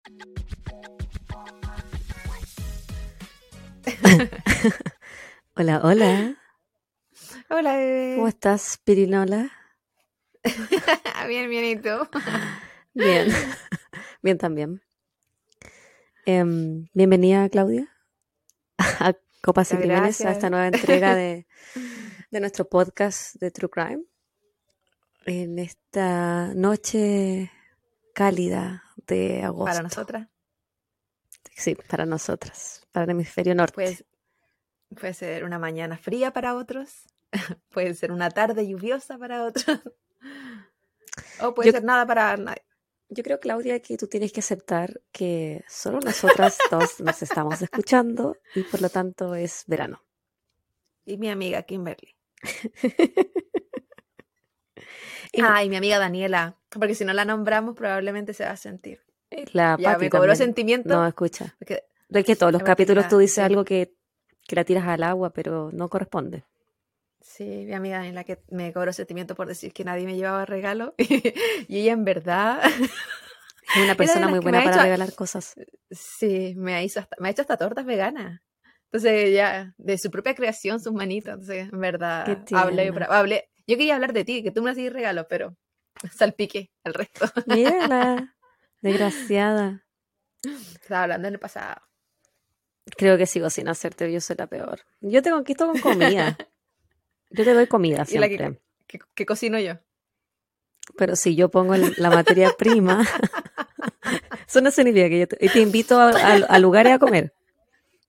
hola, hola. Hola, bebé. ¿Cómo estás, Pirinola? bien, bien, ¿y tú? Bien, bien también. Em, bienvenida, Claudia, a Copas y Crímenes, a esta nueva entrega de, de nuestro podcast de True Crime. En esta noche cálida de agosto. Para nosotras. Sí, para nosotras, para el hemisferio norte. Pues, puede ser una mañana fría para otros. puede ser una tarde lluviosa para otros. o puede Yo- ser nada para nadie. Yo creo, Claudia, que tú tienes que aceptar que solo nosotras dos nos estamos escuchando y por lo tanto es verano. Y mi amiga Kimberly. Y- Ah, y mi amiga Daniela. Porque si no la nombramos, probablemente se va a sentir. La Ya Pati me cobró también. sentimiento. No, escucha. porque- que todos los La capítulos la- tú dices sí. algo que, que la tiras al agua, pero no corresponde. Sí, mi amiga Daniela que me cobró sentimiento por decir que nadie me llevaba regalo. y ella en verdad Es una persona muy buena para hecho- regalar cosas. Sí, me ha, hizo hasta, me ha hecho hasta tortas veganas. Entonces, ya, de su propia creación, sus manitos. Entonces, en verdad, hablé, hablé. Yo quería hablar de ti, que tú me hacías regalo, pero salpique al resto. Mírala, desgraciada. Estaba hablando en el pasado. Creo que sigo sin hacerte, yo soy la peor. Yo te conquisto con comida. Yo te doy comida Y la que- siempre. ¿Qué, qué cocino yo? Pero si yo pongo el- la materia prima, eso no significa que yo te, y te invito a, a- a lugares a comer.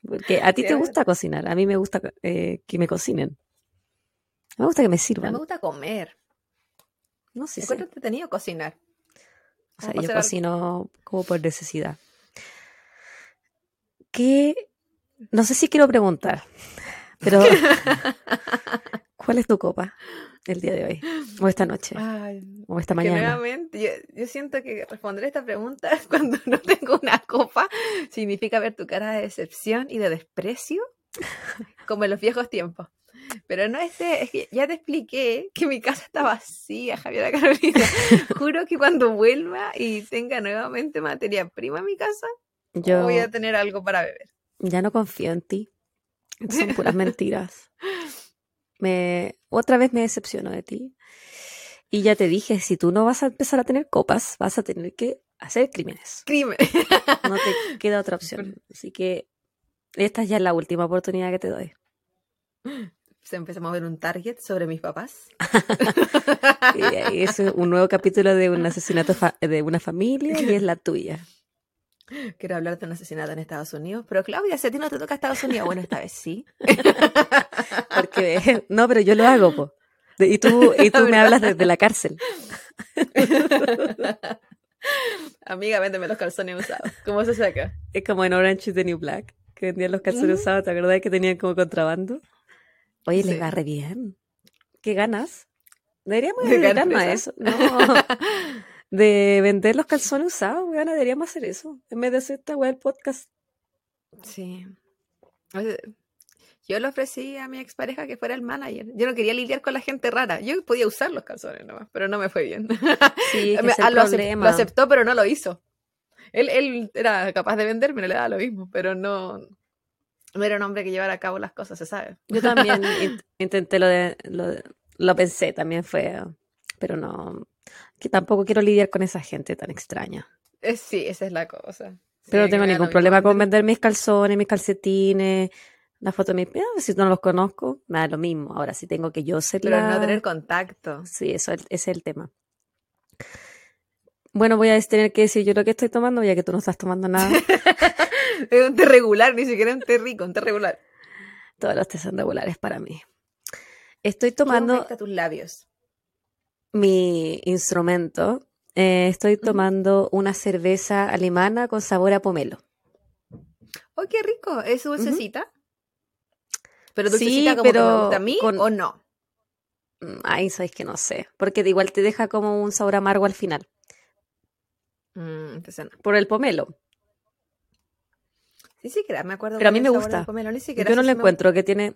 Porque a ti te gusta cocinar, a mí me gusta eh, que me cocinen. Me gusta que me No me sirvan. gusta comer. No sé, encuentro entretenido cocinar. O sea, yo algo. cocino como por necesidad. ¿Qué? No sé si quiero preguntar, pero ¿cuál es tu copa el día de hoy? O esta noche, Ay, o esta mañana. nuevamente, yo, yo siento que responder esta pregunta cuando no tengo una copa significa ver tu cara de decepción y de desprecio, como en los viejos tiempos. Pero no es, es que ya te expliqué que mi casa está vacía, Javiera Carolina. Juro que cuando vuelva y tenga nuevamente materia prima en mi casa, Yo voy a tener algo para beber. ya no confío en ti. Son puras mentiras. Me, otra vez me decepciono de ti. Y ya te dije, si tú no vas a empezar a tener copas, vas a tener que hacer crímenes. Crimen. No te queda otra opción. Así que esta ya es la última oportunidad que te doy. Se empezamos a ver un target sobre mis papás. Y es un nuevo capítulo de un asesinato de una familia y es la tuya. Quiero hablar de un asesinato en Estados Unidos. Pero Claudia, si a ti no te toca Estados Unidos, bueno, esta vez sí. Porque, no, pero yo lo hago, po. Y tú, y tú me hablas desde la cárcel. Amiga, véndeme los calzones usados. ¿Cómo se saca? Es como en Orange is the New Black, que vendían los calzones Ujú. usados, ¿te acuerdas que tenían como contrabando? Oye, les Sí. va re bien. ¿Qué ganas? Deberíamos ¿De qué dedicarnos a eso. No, de vender los calzones usados, weón, deberíamos hacer eso. En vez de hacer esta weá del podcast. Sí. Yo le ofrecí a mi expareja que fuera el manager. Yo no quería lidiar con la gente rara. Yo podía usar los calzones nomás, pero no me fue bien. Sí, es que ah, lo, problema. lo aceptó, pero no lo hizo. Él, él era capaz de venderme, no le daba lo mismo, pero no, no era un hombre que llevara a cabo las cosas, se sabe. Yo también int- intenté lo de, lo de- lo pensé, también fue, pero no, que tampoco quiero lidiar con esa gente tan extraña. Eh, sí, esa es la cosa. Sí, Pero no tengo ningún problema con vender mis calzones, mis calcetines, la foto de mis... ah, si no los conozco, me da lo mismo. Ahora, si tengo que yo ser Pero la... no tener contacto. Sí, eso es- ese es el tema. Bueno, voy a tener que decir yo lo que estoy tomando, ya que tú no estás tomando nada. Es un té regular, ni siquiera un té rico, un té regular. Todos los tés son regulares para mí. Estoy ¿Cómo tomando afecta tus labios? mi instrumento. eh, estoy tomando una cerveza alemana con sabor a pomelo. ¡Oh, qué rico! ¿Es dulcecita? ¿Pero Sí, dulcecita como que pero me gusta a mí con- o no? Mm, Ay, sabes que no sé. Porque igual te deja como un sabor amargo al final. Mm. Por el pomelo. Ni siquiera me acuerdo Pero a mí me gusta. pomelo, ni siquiera Yo no le encuentro que tiene.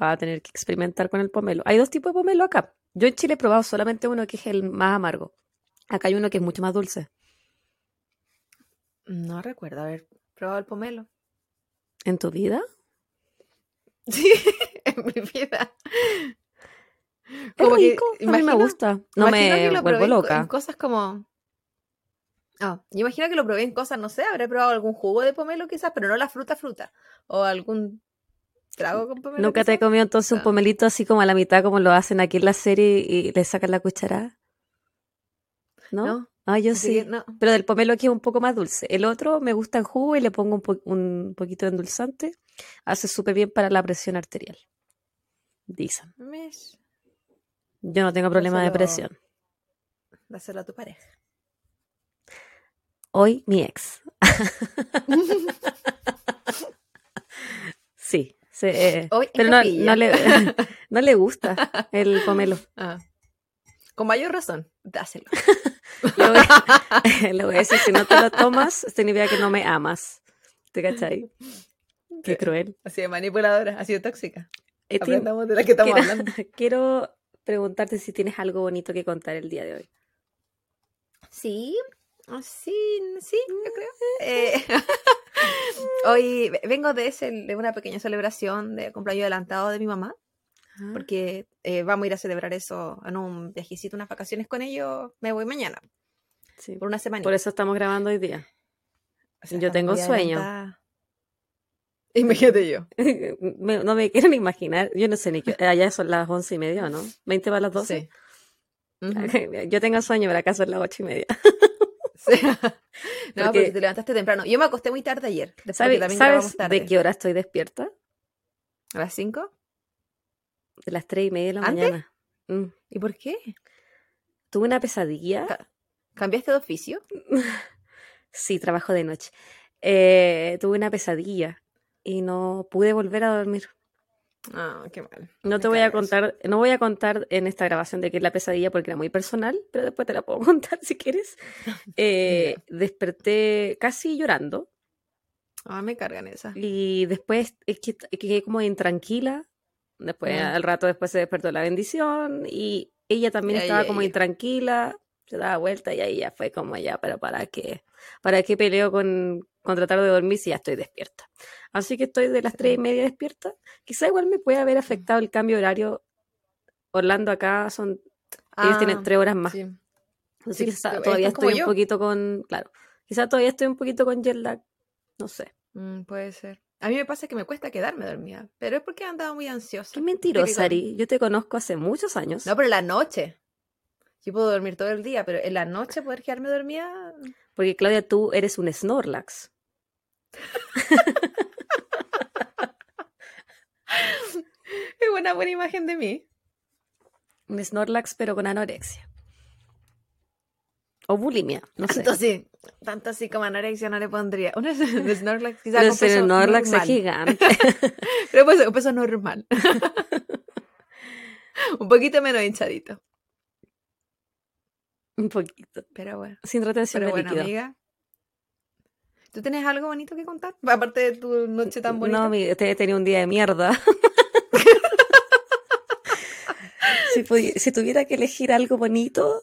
Va a tener que experimentar con el pomelo. Hay dos tipos de pomelo acá. Yo en Chile he probado solamente uno que es el más amargo. Acá hay uno que es mucho más dulce. No recuerdo haber probado el pomelo. ¿En tu vida? Sí, en mi vida. Es Como que rico, a mí me gusta. No me vuelvo loca. En cosas como. Ah, yo imagino que lo probé en cosas, no sé, habré probado algún jugo de pomelo quizás, pero no la fruta fruta. O algún trago con pomelo. ¿Nunca te he comido entonces un No. pomelito así como a la mitad como lo hacen aquí en la serie y le sacan la cucharada? ¿No? No, Ah, yo así sí. no. Pero del pomelo aquí es un poco más dulce. El otro me gusta en jugo y le pongo un, po- un poquito de endulzante. Hace súper bien para la presión arterial. Dicen. Yo no tengo problema de presión. Dáselo a tu pareja. Hoy mi ex. Sí. se- eh, pero no, no le, no le gusta el pomelo. Ah. Con mayor razón, dáselo. Le voy, le voy a decir, si no te lo tomas, significa que no me amas. ¿Te cachai? Qué cruel. Así de manipuladora, así de tóxica. Aprendamos de la que estamos quiero, hablando. quiero preguntarte si tienes algo bonito que contar el día de hoy. Sí, sí, sí, yo creo. Eh, hoy ve- vengo de, ese, de una pequeña celebración de cumpleaños adelantado de mi mamá, porque eh, vamos a ir a celebrar eso en un viajecito, unas vacaciones con ellos. Me voy mañana, Sí. por una semana. Por eso estamos grabando hoy día. yo tengo sueño. Imagínate yo. Me- no me quiero ni imaginar. Yo no sé ni qué. Allá son las once y media, ¿o ¿no? ¿20 para las 12? Sí. Yo tengo sueño, pero acá son las ocho y media. Sí. no, Porque- porque te levantaste temprano. Yo me acosté muy tarde ayer. ¿Sabes, también ¿sabes tarde. de qué hora estoy despierta? ¿A las 5? De las tres y media de la ¿Antes? mañana. Mm. ¿Y por qué? Tuve una pesadilla. Ca- ¿Cambiaste de oficio? Sí, trabajo de noche. Eh, tuve una pesadilla y no pude volver a dormir. Ah, qué mal. No te voy a contar, no voy a contar en esta grabación de qué es la pesadilla porque era muy personal, pero después te la puedo contar si quieres. Eh, desperté casi llorando Ah, me cargan esas. y después es que es que quedé como intranquila. Después, Mm. al rato después se despertó la bendición y ella también Ay, estaba ay, como ay. intranquila, se daba vuelta y ahí ya fue como ya, pero ¿para qué? ¿Para qué peleo con, con tratar de dormir si ya estoy despierta? Así que estoy de las tres y media despierta. Quizá igual me puede haber afectado el cambio de horario. Orlando acá son, ellos tienen Ah, tres horas más. sí. Así Sí, que todavía estoy un yo. poquito con, claro, quizá todavía estoy un poquito con jet lag, no sé. Mm, puede ser. A mí me pasa que me cuesta quedarme dormida, pero es porque he andado muy ansiosa. Qué mentirosa, Ari. Yo te conozco hace muchos años. No, pero la noche. Yo puedo dormir todo el día, pero en la noche poder quedarme dormida. Porque Claudia, tú eres un Snorlax. Es una buena imagen de mí. Un Snorlax, pero con anorexia. O bulimia, no sé. Tanto así, tanto así como anorexia no le pondría. Un Snorlax quizás Pero con peso Snorlax es normal. gigante. Pero pues un peso normal. un poquito menos hinchadito. Un poquito. Pero bueno. Sin retención Pero de bueno, líquido. amiga. ¿Tú tienes algo bonito que contar? Aparte de tu noche tan bonita. No, mi- te he tenido un día de mierda. si, tuviera que elegir algo bonito,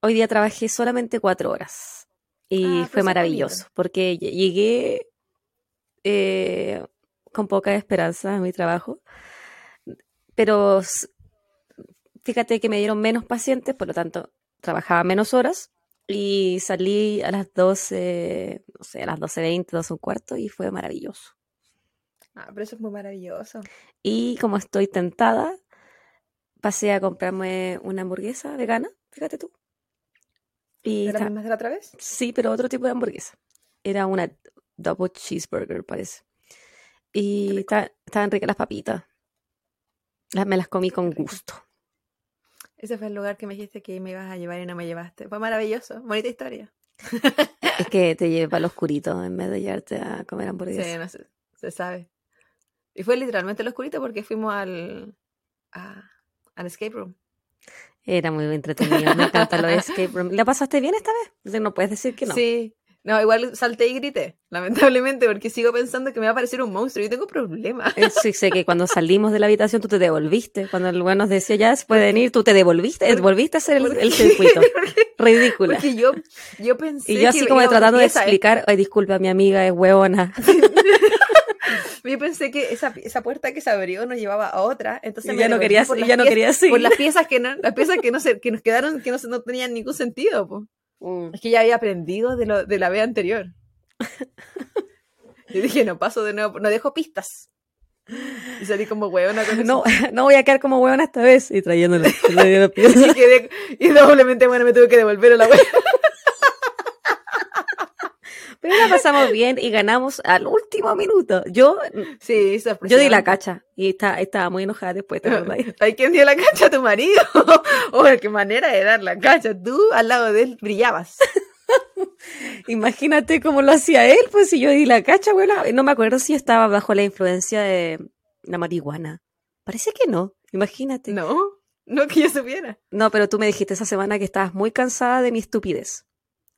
hoy día trabajé solamente cuatro horas. Y Ah, fue maravilloso, porque lle- llegué eh, con poca esperanza a mi trabajo. Pero fíjate que me dieron menos pacientes, por lo tanto, trabajaba menos horas. Y salí a las 12, no sé, a las 12.20, 12 un cuarto, y fue maravilloso. Ah, pero eso es muy maravilloso. Y como estoy tentada, pasé a comprarme una hamburguesa vegana, fíjate tú. Y ¿De la misma de la otra vez? sí, pero otro tipo de hamburguesa. Era una double cheeseburger, parece. Y estaban ricas las papitas. Las, me las comí con gusto. Ese fue el lugar que me dijiste que me ibas a llevar y no me llevaste. Fue maravilloso. Bonita historia. Es que te llevé para lo oscurito en vez de llevarte a comer Sí, hamburguesa. no sé. Se sabe. Y fue literalmente lo oscurito porque fuimos al, a- al escape room. Era muy entretenido. Me encantan los escape room. ¿La pasaste bien esta vez? No puedes decir que no. Sí. No, igual salté y grité, lamentablemente, porque sigo pensando que me va a parecer un monstruo y tengo problemas. Eh, Sí, sé que cuando salimos de la habitación tú te devolviste. Cuando el weón nos decía ya se pueden ir, tú te devolviste, volviste a hacer el, el circuito. Ridícula. Porque yo, yo pensé Y yo así que como tratando de explicar, ay, disculpa, mi amiga es hueona. Yo pensé que esa, esa puerta que se abrió nos llevaba a otra, entonces Y me ya no devolví querías- por ya no piezas- querías seguir. Por las piezas que no, las piezas que no se, que nos quedaron, que no, no tenían ningún sentido, po. Es que ya había aprendido de, lo, de la vez anterior. Yo dije, no paso de nuevo, no dejo pistas. Y salí como huevona con No, eso. no voy a quedar como hueona esta vez. Y trayéndolo. trayéndolo. Y quedé, y doblemente bueno, me tuve que devolver a la wea. Pero la pasamos bien y ganamos al último minuto. Yo, Sí, yo di la cacha y está- estaba muy enojada después. Hay quien dio la cacha a tu marido. Oh, qué manera de dar la cacha. Tú al lado de él brillabas. Imagínate cómo lo hacía él, pues si yo di la cacha, abuela. No me acuerdo si estaba bajo la influencia de la marihuana. Parece que no, imagínate. No. No, no que yo supiera. pero tú me dijiste esa semana que estabas muy cansada de mi estupidez,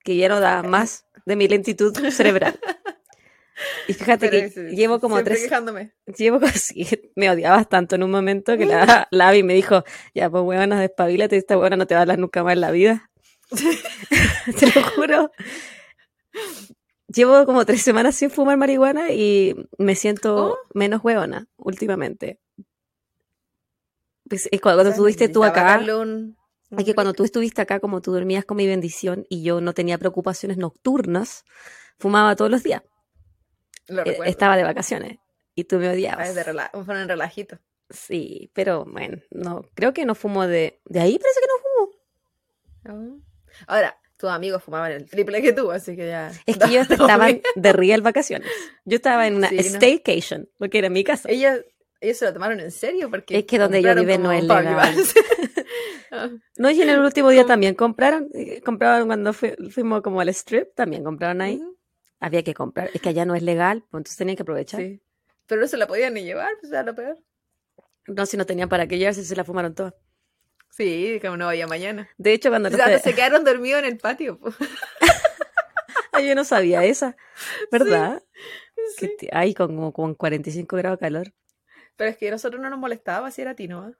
que ya no da más de mi lentitud cerebral. Y fíjate Pero que llevo como tres, quejándome. llevo casi, me odiabas tanto en un momento que la, la Abby me dijo, ya pues huevona, despabilate, esta huevona no te va a hablar nunca más en la vida. Te lo juro. Llevo como tres semanas sin fumar marihuana y me siento Oh. menos huevona últimamente. Pues, es cuando O sea, estuviste tú acá, un es que cuando tú estuviste acá, como tú dormías con mi bendición y yo no tenía preocupaciones nocturnas, fumaba todos los días. Lo Eh. Estaba de vacaciones y tú me odiabas. de rela- un en relajito. Sí, pero bueno, no, creo que no fumo de... De ahí parece que no fumo. Ah. Ahora, tus amigos fumaban el triple que tú, así que ya. Es que ellos No, estaban de real vacaciones. Yo estaba en una Sí, ¿no? staycation, porque era mi casa. Ellos, ellos se lo tomaron en serio porque. Es que donde compraron viven no es legal. Ah, No, y en el último día también compraron, eh, compraron cuando fui- fuimos como al strip, también compraron ahí. Había que comprar, es que allá no es legal, pues entonces tenían que aprovechar. Sí. Pero no se la podían ni llevar, pues era lo peor. No, si no tenían para qué llevarse, se la fumaron todas. Sí, como no vaya mañana. De hecho, cuando O sea, se quedaron dormidos en el patio. pues. Ay, yo no sabía esa, ¿verdad? Sí. te- Ay, con, con 45 grados de calor. Pero es que a nosotros no nos molestaba si era a ti, ¿no?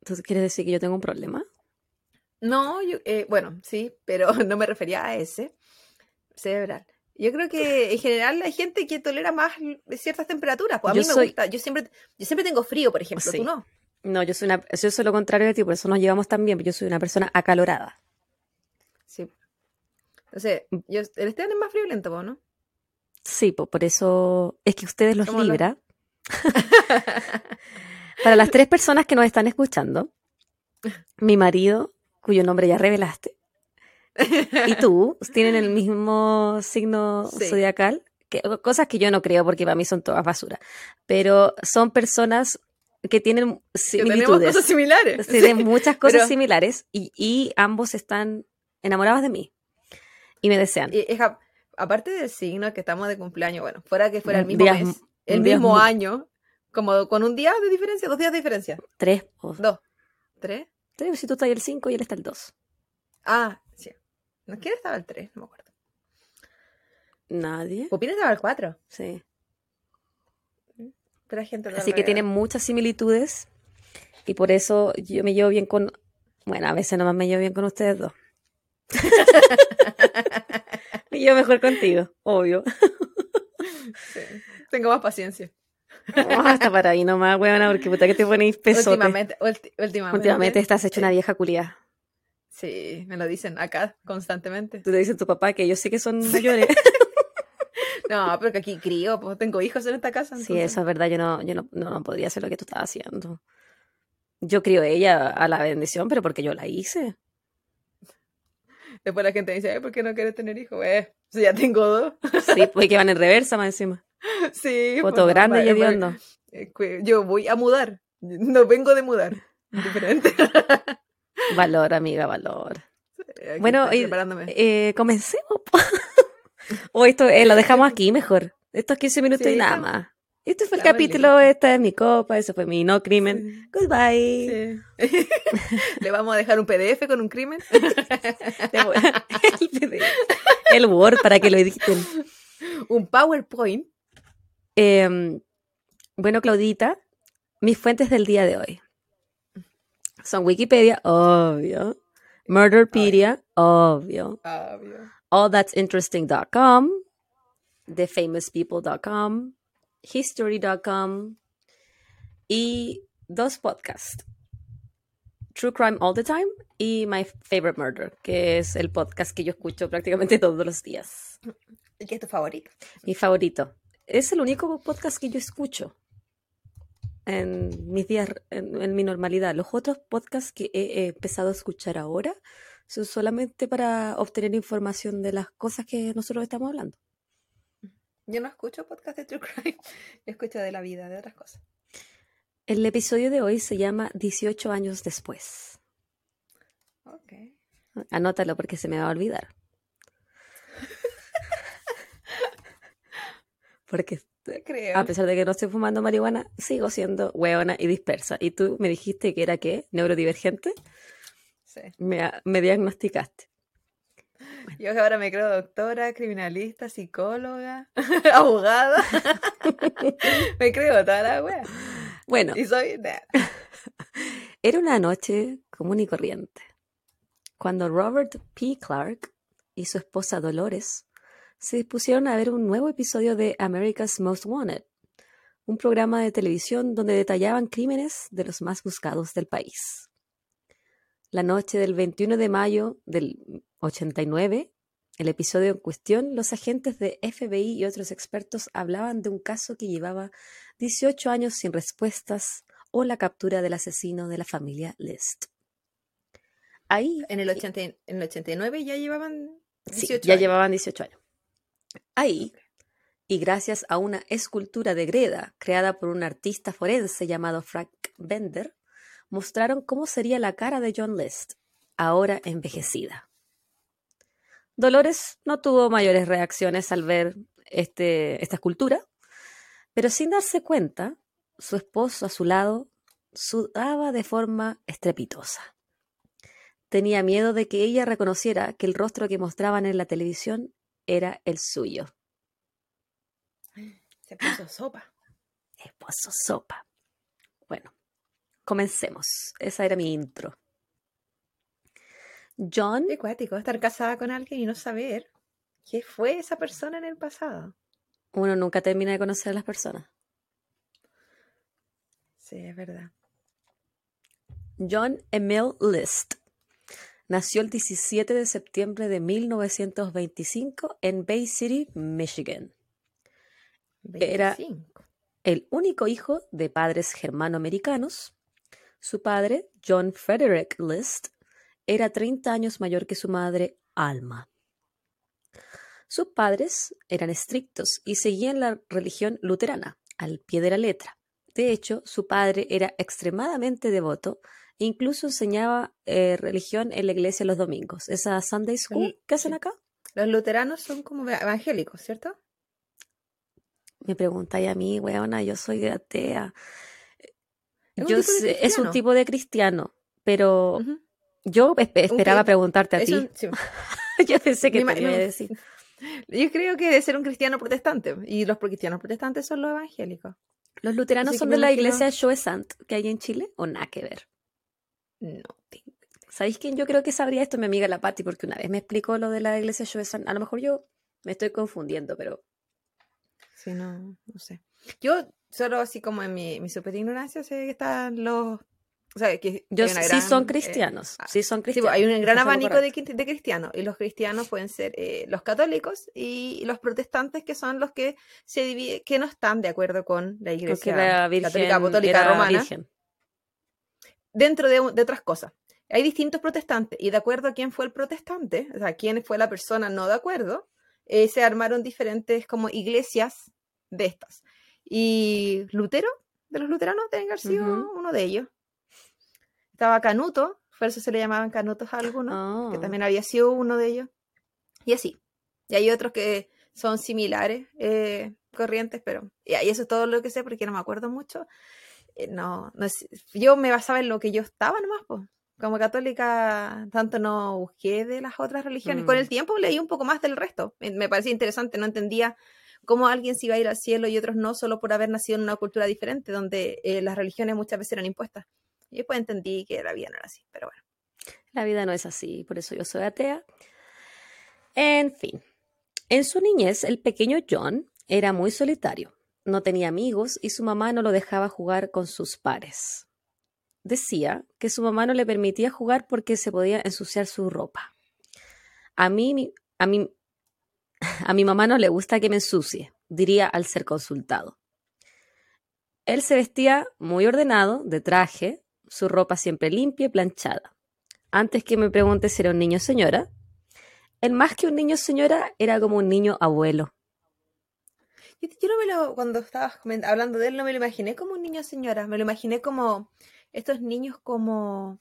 Entonces, ¿quieres decir que yo tengo un problema? No, yo, eh, bueno, sí, pero no me refería a ese cerebral. Yo creo que en general hay gente que tolera más ciertas temperaturas. Pues a Yo mí me soy- gusta. Yo siempre, yo siempre tengo frío, por ejemplo. Sí. Tú no. No, yo soy una, yo soy lo contrario de ti, por eso nos llevamos tan bien, yo soy una persona acalorada. Sí. Entonces, yo, el Esteban es más friolento, ¿no? Sí, po- por eso es que ustedes los ¿Cómo lo- libra. Para las tres personas que nos están escuchando, mi marido, cuyo nombre ya revelaste, y tú tienen el mismo signo Sí. zodiacal, que, cosas que yo no creo porque para mí son todas basura, pero son personas que tienen Que tenemos similitudes, cosas similares. tienen muchas cosas Pero- similares y, y ambos están enamorados de mí y me desean. Y es a- aparte del signo que estamos de cumpleaños, bueno, fuera que fuera el mismo Días- mes, el mismo año, como con un día de diferencia, dos días de diferencia. Tres, o Dos, tres. tres, si tú estás el 5 y él está el 2. Ah, sí. ¿No quién estaba el tres? No me acuerdo. Nadie. Pupín estaba el cuatro. Sí. Pero gente Así que tienen muchas similitudes y por eso yo me llevo bien con... Bueno, a veces nomás me llevo bien con ustedes dos. me llevo mejor contigo, obvio. Sí. Tengo más paciencia. Oh, hasta para ahí nomás, weona, porque puta que te ponéis pesote. Últimamente, ulti- últimamente. Últimamente estás hecho una vieja culia. Sí, me lo dicen acá constantemente. Tú te dices a tu papá que yo sé que son mayores. No, pero que aquí crío, pues tengo hijos en esta casa. Sí, eso es verdad, yo no, yo no, no, no podría hacer lo que tú estabas haciendo. Yo crío ella a la bendición, pero porque yo la hice. Después la gente dice, "Ay, ¿por qué no quieres tener hijos? Eh, si ya tengo dos. Sí, pues que van en reversa más encima. sí. Foto pues, grande y eh, Yo voy a mudar. No vengo de mudar. Diferente. Valor, amiga, valor. Aquí Bueno. Eh, comencemos. o esto eh, lo dejamos aquí mejor. Estos 15 minutos Sí, y nada más. Este fue el capítulo, esta es mi copa, ese fue mi no crimen. Goodbye. Sí. Le vamos a dejar un PDF con un crimen. El PDF. el Word para que lo editen. Un PowerPoint. Em, bueno, Claudita, mis fuentes del día de hoy son Wikipedia, obvio. Murderpedia, obvio. Obvio. allthat'sinteresting.com, thefamouspeople.com, history.com y dos podcasts. True Crime All the Time y My Favorite Murder, que es el podcast que yo escucho prácticamente todos los días. ¿Y qué es tu favorito? Mi favorito. Es el único podcast que yo escucho en mis días, en, en mi normalidad. Los otros podcasts que he, he empezado a escuchar ahora son solamente para obtener información de las cosas que nosotros estamos hablando. Yo no escucho podcast de True Crime. Yo escucho de la vida, de otras cosas. El episodio de hoy se llama 18 años después. Ok. Anótalo porque se me va a olvidar. Porque creo. a pesar de que no estoy fumando marihuana, sigo siendo hueona y dispersa. Y tú me dijiste que era qué, neurodivergente. Sí. Me, me diagnosticaste. Yo que ahora me creo doctora, criminalista, psicóloga, abogada. me creo toda la wea. Bueno, Y soy. nah. Era una noche común y corriente, cuando Robert P. Clark y su esposa Dolores se dispusieron a ver un nuevo episodio de America's Most Wanted, un programa de televisión donde detallaban crímenes de los más buscados del país. La noche del 21 de mayo del 89, el episodio en cuestión, los agentes de FBI y otros expertos hablaban de un caso que llevaba 18 años sin respuestas o la captura del asesino de la familia List. Ahí, En el, 80 y- en el 89 ya llevaban sí, 18 ya años. llevaban 18 años. Ahí, y gracias a una escultura de greda creada por un artista forense llamado Frank Bender, mostraron cómo sería la cara de John List, ahora envejecida. Dolores no tuvo mayores reacciones al ver este, esta escultura, pero sin darse cuenta, su esposo a su lado sudaba de forma estrepitosa. Tenía miedo de que ella reconociera que el rostro que mostraban en la televisión era el suyo. Se puso sopa. Esposo sopa. Bueno, comencemos. Esa era mi intro. John, Qué cuático estar casada con alguien y no saber qué fue esa persona en el pasado. uno nunca termina de conocer a las personas. Sí, es verdad. John Emil List nació el 17 de septiembre de 1925 en Bay City, Michigan. Era- 25. el único hijo de padres germanoamericanos. Su padre, John Frederick List, era 30 años mayor que su madre, Alma. Sus padres eran estrictos y seguían la religión luterana al pie de la letra. De hecho, su padre era extremadamente devoto incluso enseñaba eh, religión en la iglesia los domingos. Esa Sunday School que hacen acá. Los luteranos son como evangélicos, ¿cierto? Me preguntáis a mí, weona, yo soy atea. Es un Yo tipo de sé- es un cristiano. tipo de cristiano, pero yo espe- esperaba preguntarte a ti. un- sí. yo pensé que Me te iba a decir. Yo creo que debe ser un cristiano protestante. Y los cristianos protestantes son los evangélicos. ¿Los luteranos son de la imagino- iglesia Shoe Sant que hay en Chile o nada que ver? No. tengo- ¿Sabéis quién yo creo que sabría esto? Mi amiga la Patti, porque una vez me explicó lo de la iglesia Shoe Sant. A lo mejor yo me estoy confundiendo, pero Sí, no, no sé. Yo solo así como en mi, mi super ignorancia sé que están los... O sea, que yo hay una sí gran, son eh, cristianos. ah, sí son cristianos. pues, hay un gran abanico de, de cristianos y los cristianos pueden ser eh, los católicos y los protestantes que son los que se divide- que no están de acuerdo con la iglesia la Virgen católica apostólica romana virgen. Dentro de, de otras cosas. Hay distintos protestantes y de acuerdo a quién fue el protestante, o sea, quién fue la persona no de acuerdo, eh, se armaron diferentes como iglesias de estas. Y Lutero, de los luteranos, deben haber sido uno de ellos. Estaba Canuto, por eso se le llamaban Canutos a algunos, que Ah. también había sido uno de ellos. Y así. Y hay otros que son similares, eh, corrientes, pero y eso es todo lo que sé porque no me acuerdo mucho. Eh, no, no es- yo me basaba en lo que yo estaba nomás, pues. como católica tanto no busqué de las otras religiones. Con Mm. el tiempo leí un poco más del resto. Me, me parecía interesante, no entendía cómo alguien se iba a ir al cielo y otros no, solo por haber nacido en una cultura diferente, donde eh, las religiones muchas veces eran impuestas. Y después entendí que la vida no era así, pero bueno. La vida no es así, por eso yo soy atea. En fin, en su niñez el pequeño John era muy solitario, no tenía amigos y su mamá no lo dejaba jugar con sus pares. Decía que su mamá no le permitía jugar porque se podía ensuciar su ropa. A mí, a mí, a mi mamá no le gusta que me ensucie, diría al ser consultado. Él se vestía muy ordenado, de traje, su ropa siempre limpia y planchada. Antes que me pregunte si era un niño señora, él más que un niño señora era como un niño abuelo. Yo, yo no me lo, cuando estabas hablando de él, no me lo imaginé como un niño señora, me lo imaginé como estos niños como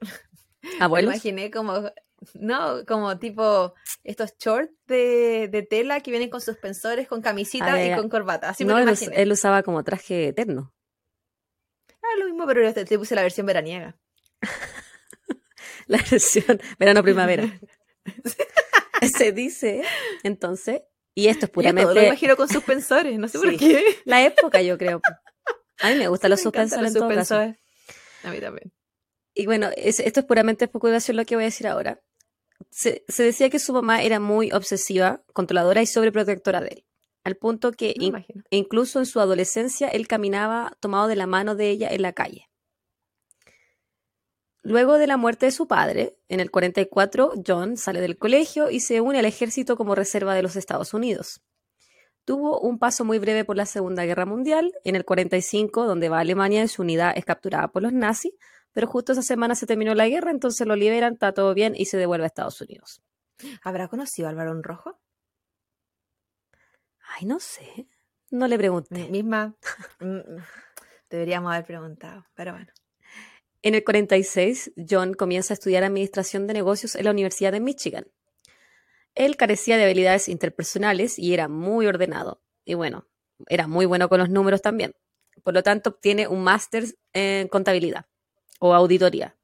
Me lo ¿Abuelos? imaginé como, no, como tipo estos shorts de, de tela que vienen con suspensores, con camisita Ah, y con corbata. Así me No, lo él, us- imaginé. él usaba como traje eterno. Ah, lo mismo, pero yo te, te puse la versión veraniega. La versión verano-primavera. Se dice, entonces, y esto es Yo todo lo puramente imagino con suspensores, no sé por Sí. qué. la época, yo creo. A mí me gustan los Me suspensores los en todo caso. suspensores. A mí también. Y bueno, es- esto es puramente especulación lo que voy a decir ahora. Se, se decía que su mamá era muy obsesiva, controladora y sobreprotectora de él, al punto que in- incluso en su adolescencia él caminaba tomado de la mano de ella en la calle. Luego de la muerte de su padre, en el 44, John sale del colegio y se une al ejército como reserva de los Estados Unidos. Tuvo un paso muy breve por la Segunda Guerra Mundial, en el 45, donde va a Alemania y su unidad es capturada por los nazis, pero justo esa semana se terminó la guerra, entonces lo liberan, está todo bien y se devuelve a Estados Unidos. ¿Habrá conocido al varón rojo? Ay, no sé, no le pregunté. Mi- Misma. mm, Deberíamos haber preguntado, pero bueno. En el 46, John comienza a estudiar administración de negocios en la Universidad de Michigan. Él carecía de habilidades interpersonales y era muy ordenado. Y bueno, era muy bueno con los números también. Por lo tanto, obtiene un máster en contabilidad o auditoría.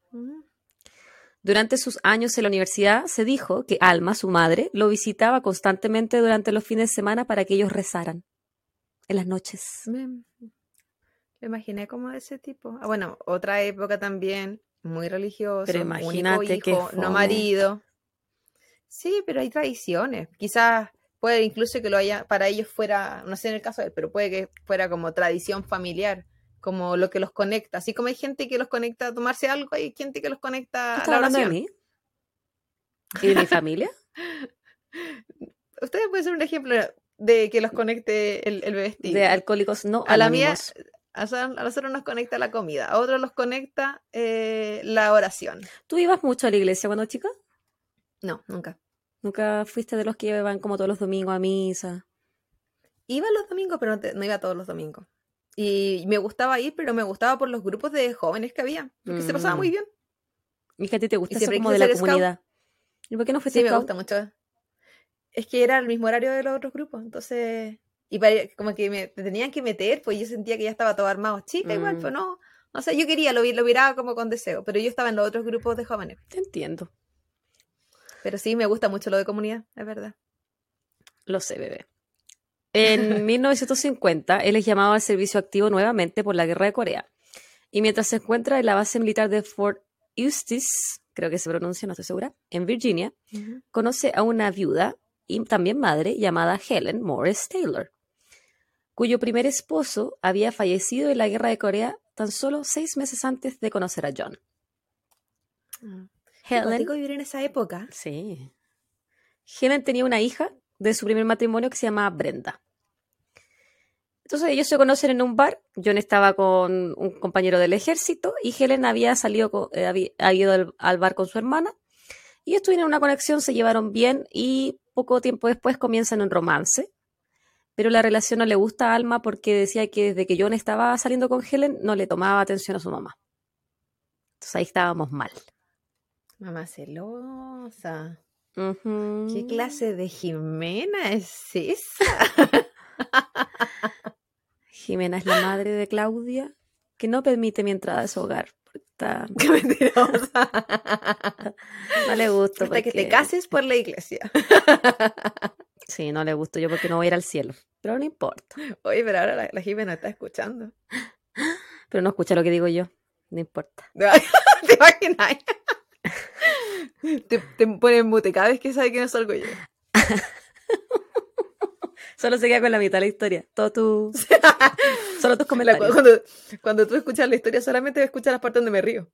Durante sus años en la universidad se dijo que Alma, su madre, lo visitaba constantemente durante los fines de semana para que ellos rezaran en las noches. Me, imaginé como de ese tipo. Ah, bueno, otra época también, muy religioso. Pero imagínate hijo, no marido. Sí, pero hay tradiciones. Quizás puede incluso que lo haya, para ellos fuera, no sé en el caso de él, pero puede que fuera como tradición familiar, como lo que los conecta. Así como hay gente que los conecta a tomarse algo, hay gente que los conecta ¿Tú a estás la hablando de mí? ¿Y de mi familia? Ustedes pueden ser un ejemplo de que los conecte el, el. De alcohólicos no A la mía. A nosotros nos conecta la comida, a otros los conecta eh, la oración. ¿Tú ibas mucho a la iglesia cuando chica? No, nunca. ¿Nunca fuiste de los que iban como todos los domingos a misa? Iba los domingos, pero no, te- no iba todos los domingos. Y me gustaba ir, pero me gustaba por los grupos de jóvenes que había, porque se pasaba Mm. muy bien. Y que a ti te gusta eso como de la scout. comunidad. ¿Y por qué no fuiste Sí, me gusta mucho. Es que era el mismo horario de los otros grupos, entonces... Y para- como que me, me tenían que meter, pues yo sentía que ya estaba todo armado. Chica, igual, Mm. pues no. No sé, yo quería, lo, lo miraba como con deseo, pero yo estaba en los otros grupos de jóvenes. Te entiendo. Pero sí, me gusta mucho lo de comunidad, es verdad. Lo sé, bebé. En 1950, él es llamado al servicio activo nuevamente por la guerra de Corea. Y mientras se encuentra en la base militar de Fort Eustis, creo que se pronuncia, no estoy segura, en Virginia, conoce a una viuda y también madre llamada Helen Morris Taylor, cuyo primer esposo había fallecido en la guerra de Corea tan solo seis meses antes de conocer a John. Mm. Helen, vivir en esa época. sí. Helen tenía una hija de su primer matrimonio que se llamaba Brenda. Entonces ellos se conocen en un bar. John estaba con un compañero del ejército y Helen había salido, co- eh, había, había ido al, al bar con su hermana. Y ellos tuvieron una conexión, se llevaron bien y poco tiempo después comienzan un romance. Pero la relación no le gusta a Alma porque decía que desde que John estaba saliendo con Helen no le tomaba atención a su mamá. Entonces ahí estábamos mal. Mamá celosa. ¿Qué clase de Jimena es esa? Jimena es la madre de Claudia, que no permite mi entrada a su hogar. Qué mentirosa. No le gusta. Hasta que te cases por la iglesia. Sí, no le gusto yo porque no voy a ir al cielo. Pero no importa. Oye, pero ahora la, la Jime no está escuchando. Pero no escucha lo que digo yo. No importa. ¿Te imaginas? Te, te ponen mute cada vez que sabe que no salgo yo. Solo se queda con la mitad de la historia. Todo tu... Solo tus La- comentarios. cuando, cuando tú escuchas la historia, solamente escuchas las partes donde me río.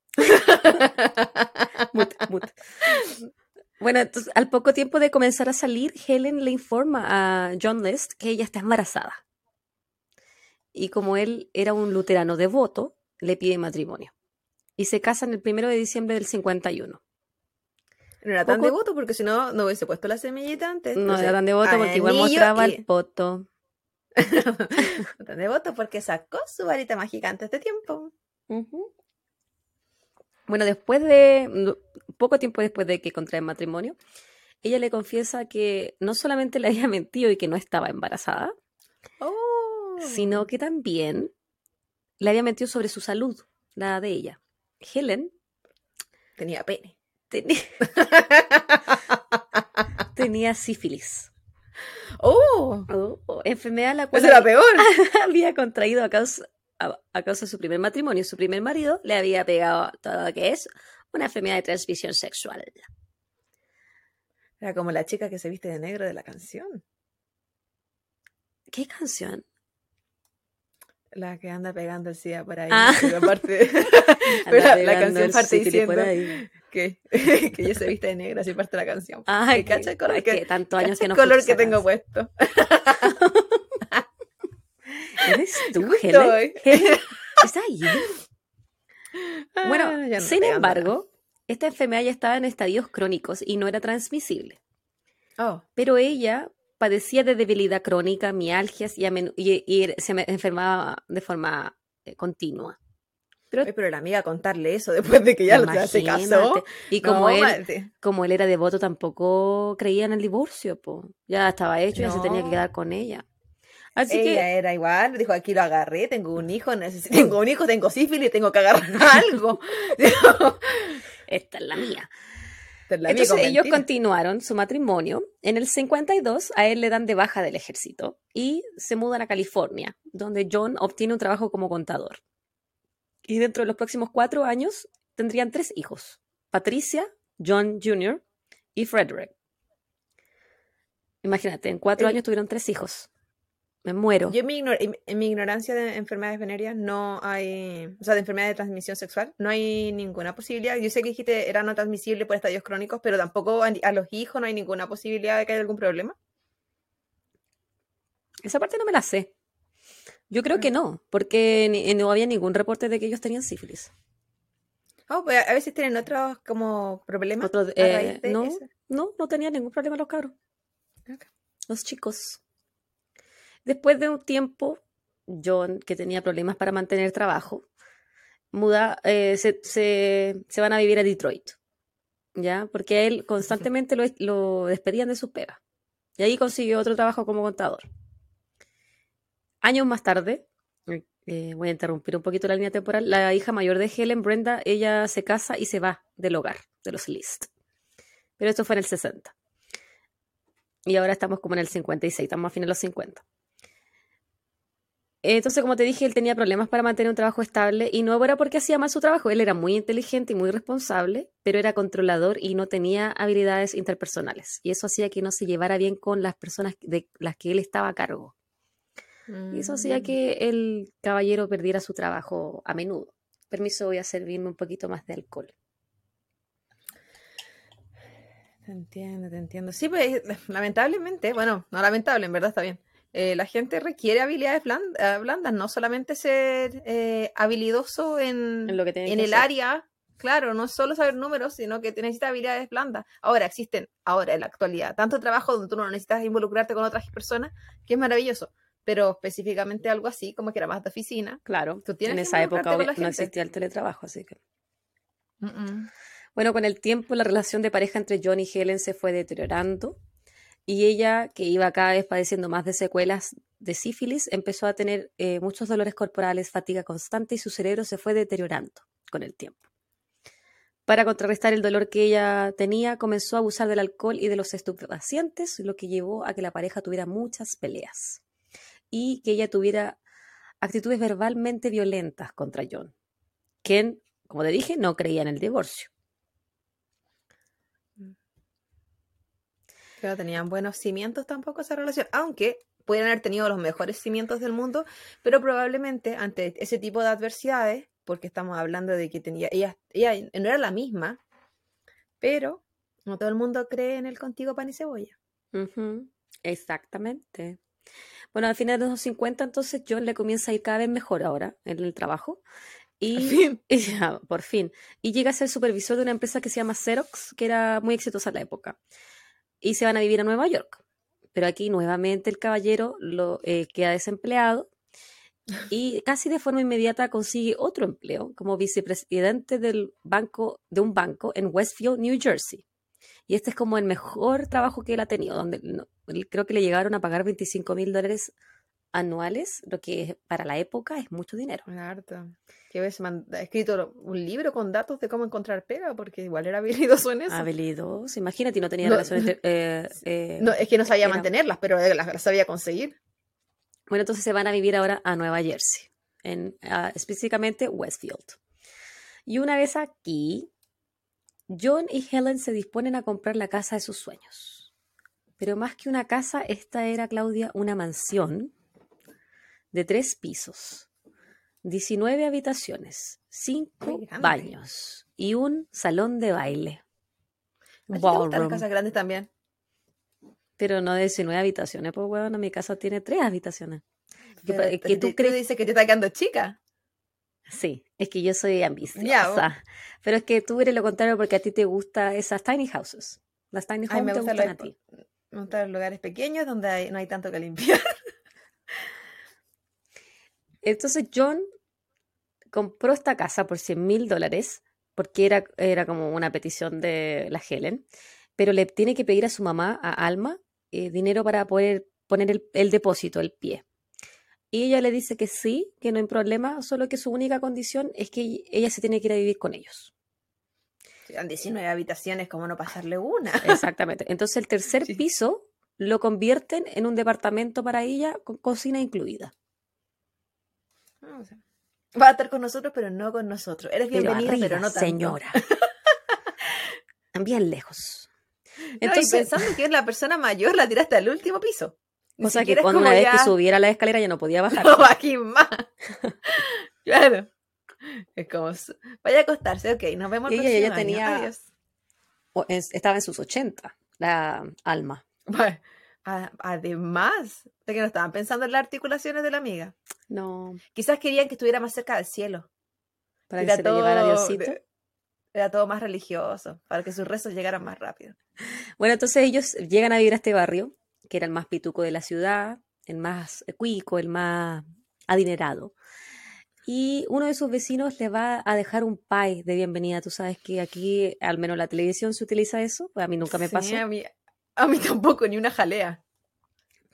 Bueno, entonces, al poco tiempo de comenzar a salir, Helen le informa a John List que ella está embarazada. Y como él era un luterano devoto, le pide matrimonio. Y se casan el primero de diciembre del 51. No era tan Poco- devoto porque si no, no hubiese puesto la semillita antes. No era tan devoto porque igual mostraba y- el poto. No tan devoto porque sacó su varita mágica antes de tiempo. Bueno, después de, poco tiempo después de que contraen matrimonio, ella le confiesa que no solamente le había mentido y que no estaba embarazada, Oh. sino que también le había mentido sobre su salud, la de ella. Helen Tenía pene. Tenía, tenía sífilis, ¡Oh! Oh, enfermedad la cual Esa era peor. había contraído a causa, a, a causa de su primer matrimonio. Su primer marido le había pegado todo lo que es una enfermedad de transmisión sexual. Era como la chica que se viste de negro de la canción. ¿Qué canción? La que anda pegando el SIDA por ahí. Ah. Aparte, Anda la pegando canción parte diciendo- ahí. que, que ella se viste de negro, así parte la canción. Ay, Que cacha el color que- que tantos años ¿Cacha que no color que tengo puesto. ¿Eres tú, Helen? hoy. Helen, ¿Es that you? Bueno, Ah, no sin embargo, esta enfermedad ya estaba en estadios crónicos y no era transmisible. Oh, Pero ella padecía de debilidad crónica, mialgias y, y- y se me- enfermaba de forma eh, continua. Pero Oye, pero la amiga contarle eso después de que ya se casó. Y como, No, él, mate. como él era devoto, tampoco creía en el divorcio. Po. Ya estaba hecho, ya se tenía que No. quedar con ella. Así Ella que era igual, dijo aquí lo agarré, tengo un hijo, tengo un hijo, tengo sífilis, tengo que agarrar algo. esta es la mía. Entonces ellos mentira. continuaron su matrimonio. En el 52 a él le dan de baja del ejército y se mudan a California, donde John obtiene un trabajo como contador. Y dentro de los próximos cuatro años tendrían tres hijos, Patricia, John Jr. y Frederick. Imagínate, en cuatro El- años tuvieron tres hijos. Me muero. Yo en mi, ignor- en- en mi ignorancia de enfermedades venéreas no hay, o sea, de enfermedades de transmisión sexual, no hay ninguna posibilidad. Yo sé que dijiste era no transmisible por estadios crónicos, pero tampoco a, a los hijos no hay ninguna posibilidad de que haya algún problema. Esa parte no me la sé. Yo creo que no, porque ni- no había ningún reporte de que ellos tenían sífilis. Oh, pues a veces tienen otros como problemas. Otro- a eh, no, eso. no, no tenían ningún problema los cabros. Los chicos. Después de un tiempo, John, que tenía problemas para mantener trabajo, muda, eh, se, van a vivir a Detroit. ¿Ya? Porque a él constantemente lo, lo despedían de sus pegas. Y ahí consiguió otro trabajo como contador. Años más tarde, eh, eh, voy a interrumpir un poquito la línea temporal, la hija mayor de Helen, Brenda, ella se casa y se va del hogar, de los List. Pero esto fue en el 60. Y ahora estamos como en el 56, estamos a fines de los 50. Entonces, como te dije, él tenía problemas para mantener un trabajo estable y no era porque hacía mal su trabajo, él era muy inteligente y muy responsable, pero era controlador y no tenía habilidades interpersonales. Y eso hacía que no se llevara bien con las personas de las que él estaba a cargo. Y eso hacía Mm. que el caballero perdiera su trabajo a menudo. Permiso, voy a servirme un poquito más de alcohol. Te entiendo, te entiendo. Sí, pues lamentablemente, bueno, no lamentable, en verdad está bien. Eh, la gente requiere habilidades blan- eh, blandas, no solamente ser eh, habilidoso en, En lo que tiene en que el área, claro, no es solo saber números, sino que te necesitas habilidades blandas. Ahora existen, ahora en la actualidad, tanto trabajo donde tú no necesitas involucrarte con otras personas, que es maravilloso, pero específicamente algo así, como que era más de oficina. Claro, Tú tienes en esa época no existía el teletrabajo, así que... Mm, mm. Bueno, con el tiempo la relación de pareja entre John y Helen se fue deteriorando y ella, que iba cada vez padeciendo más de secuelas de sífilis, empezó a tener eh, muchos dolores corporales, fatiga constante y su cerebro se fue deteriorando con el tiempo. Para contrarrestar el dolor que ella tenía, comenzó a abusar del alcohol y de los estupefacientes, lo que llevó a que la pareja tuviera muchas peleas y que ella tuviera actitudes verbalmente violentas contra John, quien, como te dije, no creía en el divorcio. Pero tenían buenos cimientos tampoco esa relación, aunque pudieran haber tenido los mejores cimientos del mundo, pero probablemente ante ese tipo de adversidades, porque estamos hablando de que tenía, ella, ella no era la misma, pero no todo el mundo cree en el contigo pan y cebolla. Exactamente. Bueno, al final de los 50, entonces John le comienza a ir cada vez mejor ahora en el trabajo. Y, por fin. Y llega a ser supervisor de una empresa que se llama Xerox, que era muy exitosa en la época. Y se van a vivir a Nueva York. Pero aquí nuevamente el caballero lo, eh, queda desempleado y casi de forma inmediata consigue otro empleo como vicepresidente del banco, de un banco en Westfield, New Jersey. Y este es como el mejor trabajo que él ha tenido, donde creo que le llegaron a pagar 25 mil dólares anuales, lo que para la época es mucho dinero. Harto. Que ves, ha escrito un libro con datos de cómo encontrar pega, porque igual era habilidoso en eso. Habilidoso, imagínate, no tenía relaciones. Eh, eh, no, es que no sabía mantenerlas, pero las, sabía conseguir. Bueno, entonces se van a vivir ahora a Nueva Jersey, en, específicamente Westfield. Y una vez aquí, John y Helen se disponen a comprar la casa de sus sueños. Pero más que una casa, esta era, Claudia, una mansión de tres pisos, 19 habitaciones, 5 baños y un salón de baile. las casas grandes también? Pero no de 19 habitaciones, pues bueno, mi casa tiene tres habitaciones. que tú crees... que te está quedando chica. Sí, es que yo soy ambiciosa. pero es que tú eres lo contrario porque a ti te gustan esas tiny houses. Las tiny houses te gustan a ti. Me gustan los lugares pequeños donde no hay tanto que limpiar. Entonces John compró esta casa por 100 mil dólares porque era, era como una petición de la Helen, pero le tiene que pedir a su mamá, a Alma, eh, dinero para poder poner el, el depósito, el pie. Y ella le dice que sí, que no hay problema, solo que su única condición es que ella se tiene que ir a vivir con ellos. Han 19 habitaciones, ¿cómo no pasarle una? Exactamente. Entonces el tercer piso lo convierten en un departamento para ella con cocina incluida. Ah, va a estar con nosotros, pero no con nosotros. Eres bienvenida, pero, no tanto. Señora. Bien lejos. Entonces, pensando que es la persona mayor, la tiraste al último piso. O sea que cuando una vez que subiera la escalera ya no podía bajar. No, aquí más. claro. Es como, vaya a acostarse, ok, nos vemos el ella, tenía, estaba en sus 80, la alma. Además de que no estaban pensando en las articulaciones de la amiga. No. Quizás querían que estuviera más cerca del cielo. Para que se todo, llevara Diosito. Era todo más religioso, para que sus rezos llegaran más rápido. Bueno, entonces ellos llegan a vivir a este barrio que era el más pituco de la ciudad, el más cuico, el más adinerado. Y uno de sus vecinos le va a dejar un pie de bienvenida. Tú sabes que aquí, al menos la televisión, se utiliza eso. Pues a mí nunca me pasó. A mí, a mí tampoco, ni una jalea.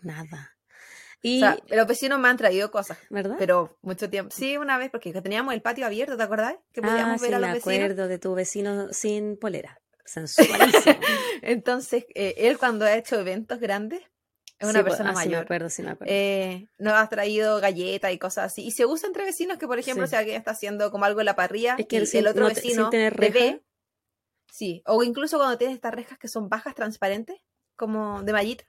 Nada. Y los vecinos me han traído cosas. ¿Verdad? Pero mucho tiempo. Sí, una vez, porque teníamos el patio abierto, ¿te acordás? Que podíamos ah, ver a los me acuerdo de tu vecino sin polera. Entonces, eh, él cuando ha hecho eventos grandes, es una persona mayor. me acuerdo, sí me acuerdo. Eh, nos ha traído galletas y cosas así. Y se usa entre vecinos que, por ejemplo, si alguien está haciendo como algo en la parrilla es que el, otro vecino ve. Sí, o incluso cuando tienes estas rejas que son bajas, transparentes, como de mallita.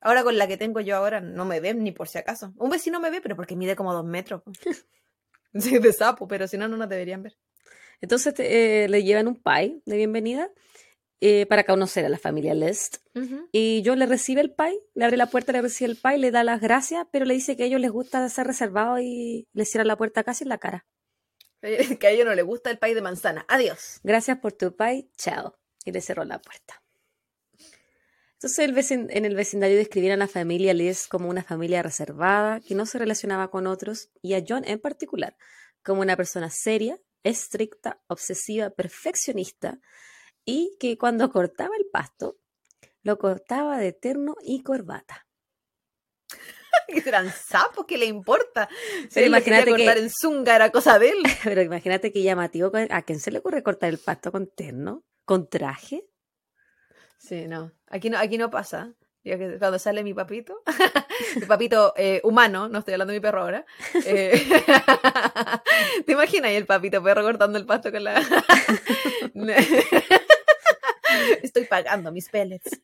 Ahora con la que tengo yo ahora no me ven ni por si acaso. Un vecino me ve, pero porque mide como dos metros. de sapo, pero si no, no nos deberían ver. Entonces eh, le llevan un pie de bienvenida eh, para conocer a la familia List. Y yo le recibe el pie, le abre la puerta, le recibe el pie, le da las gracias, pero le dice que a ellos les gusta ser reservados y le cierra la puerta casi en la cara. Que a ellos no les gusta el pie de manzana. Adiós. Gracias por tu pie, chao. Y le cerró la puerta. Entonces en el vecindario describieron a la familia Liz como una familia reservada, que no se relacionaba con otros, y a John en particular, como una persona seria, estricta, obsesiva, perfeccionista, y que cuando cortaba el pasto, lo cortaba de terno y corbata. que serán sapos, ¿qué le importa? Si Pero imagínate que- cortar en zunga, era cosa de él. Pero imagínate que llamativo, ¿a quién se le ocurre cortar el pasto con terno? ¿Con traje? Sí, no. Aquí no, aquí no pasa. Que cuando sale mi papito, mi papito eh, humano, no estoy hablando de mi perro ahora. eh, ¿Te imaginas ahí el papito perro cortando el pasto con la. estoy pagando mis pellets.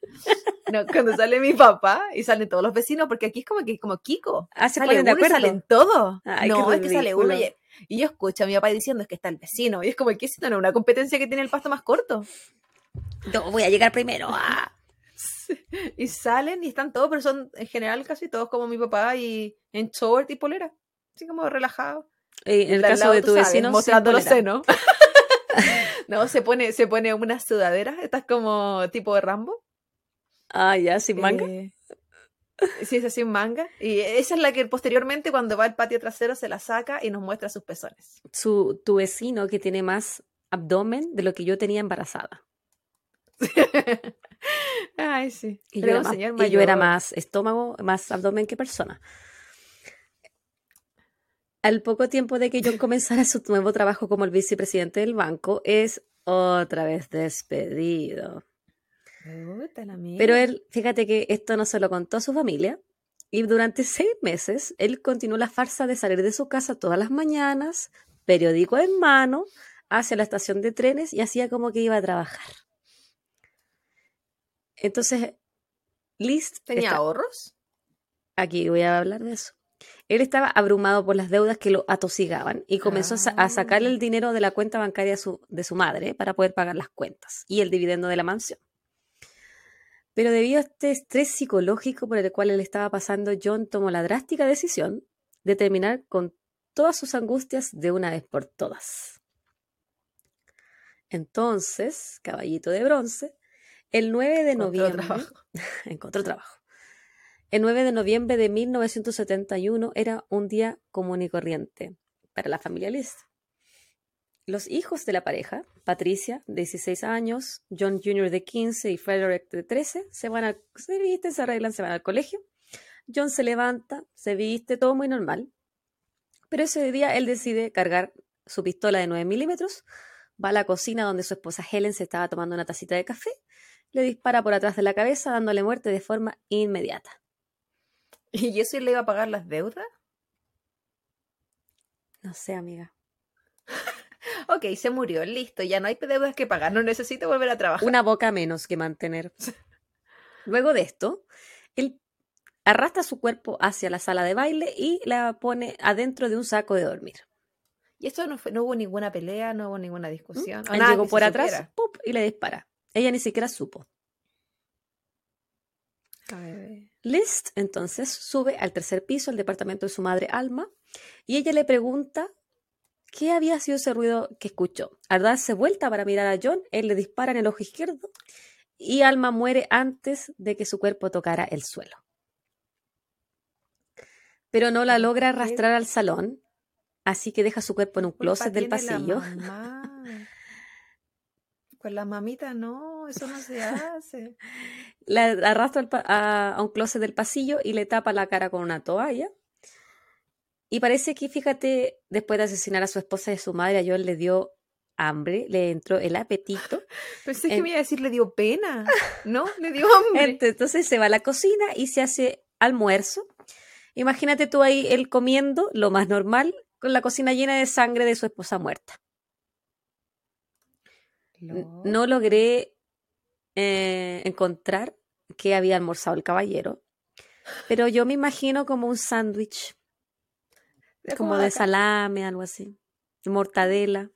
No, cuando sale mi papá y salen todos los vecinos, porque aquí es como que como Kiko. Ah, se sale ponen de uno y salen todos. Ay, no, es que sale uno y, y yo escucho a mi papá diciendo es que está el vecino. Y es como que si no, no, una competencia que tiene el pasto más corto. Yo voy a llegar primero. ah. Y salen y están todos, pero son en general casi todos como mi papá y en short y polera. Así como relajados. Eh, en el caso lado, de tu vecino, mostrando los senos. no, se pone, se pone unas sudaderas, estas como tipo de Rambo. Ah, ya, sin manga. Eh, sí, es en manga. Y esa es la que posteriormente cuando va al patio trasero se la saca y nos muestra sus pezones. Su, tu vecino que tiene más abdomen de lo que yo tenía embarazada. Ay, sí. Y yo, era más, señor y yo era más estómago, más abdomen que persona. Al poco tiempo de que John comenzara su nuevo trabajo como el vicepresidente del banco, es otra vez despedido. Pero él, fíjate que esto no se lo contó a su familia. Y durante seis meses, él continuó la farsa de salir de su casa todas las mañanas, periódico en mano, hacia la estación de trenes y hacía como que iba a trabajar. Entonces, Liz ¿Tenía está- ahorros? Aquí voy a hablar de eso. Él estaba abrumado por las deudas que lo atosigaban y comenzó a sa- a sacarle Ah. el dinero de la cuenta bancaria su, de su madre para poder pagar las cuentas y el dividendo de la mansión. Pero debido a este estrés psicológico por el cual él estaba pasando, John tomó la drástica decisión de terminar con todas sus angustias de una vez por todas. Entonces, caballito de bronce, el 9 de Encontró noviembre trabajo. encontró trabajo. El 9 de noviembre de 1971 era un día común y corriente para la familia List. Los hijos de la pareja, Patricia, de 16 años, John Jr. de 15 y Frederick de 13, se van al, se visten, se arreglan, se van al colegio. John se levanta, se viste, todo muy normal. Pero ese día él decide cargar su pistola de 9 milímetros, va a la cocina donde su esposa Helen se estaba tomando una tacita de café, le dispara por atrás de la cabeza dándole muerte de forma inmediata. ¿Y eso le iba a pagar las deudas? No sé, amiga. Ok, se murió, listo, ya no hay deudas que pagar, no necesito volver a trabajar. Una boca menos que mantener. Luego de esto, él arrastra su cuerpo hacia la sala de baile y la pone adentro de un saco de dormir. Y esto no, fue, no hubo ninguna pelea, no hubo ninguna discusión. o Él nada llegó por atrás. ¡pup! y le dispara. Ella ni siquiera supo. Ay, List entonces sube al tercer piso al departamento de su madre Alma y ella le pregunta qué había sido ese ruido que escuchó. Al darse vuelta para mirar a John, él le dispara en el ojo izquierdo y Alma muere antes de que su cuerpo tocara el suelo. Pero no la logra arrastrar al salón, así que deja su cuerpo en un closet del la pasillo. Con la mamita no, eso no se hace. La arrastra a un closet del pasillo y le tapa la cara con una toalla. Y parece que, fíjate, después de asesinar a su esposa y a su madre, a John le dio hambre, le entró el apetito. Pensé que En- me iba a decir le dio pena. No, le dio hambre. Ent- Entonces se va a la cocina y se hace almuerzo. Imagínate tú ahí él comiendo, lo más normal, con la cocina llena de sangre de su esposa muerta. No. No logré eh, encontrar qué había almorzado el caballero, pero yo me imagino como un sándwich, Es como de acá. salame, algo así, de mortadela.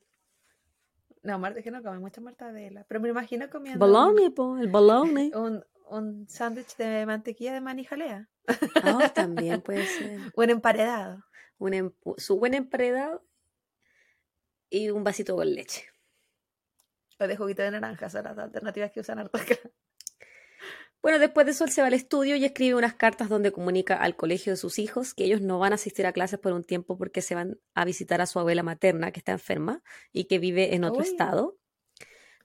No, Marta, es que no come mucha mortadela. Pero me imagino comiendo Bologna, po, el bologna. un, un sándwich de mantequilla de maní jalea. Ah, también puede ser. Un emparedado. Un em- su buen emparedado y un vasito con leche. O de juguito de naranja, son las alternativas que usan harto acá. Bueno, después de eso él se va al estudio y escribe unas cartas donde comunica al colegio de sus hijos que ellos no van a asistir a clases por un tiempo porque se van a visitar a su abuela materna que está enferma y que vive en otro Uy. estado.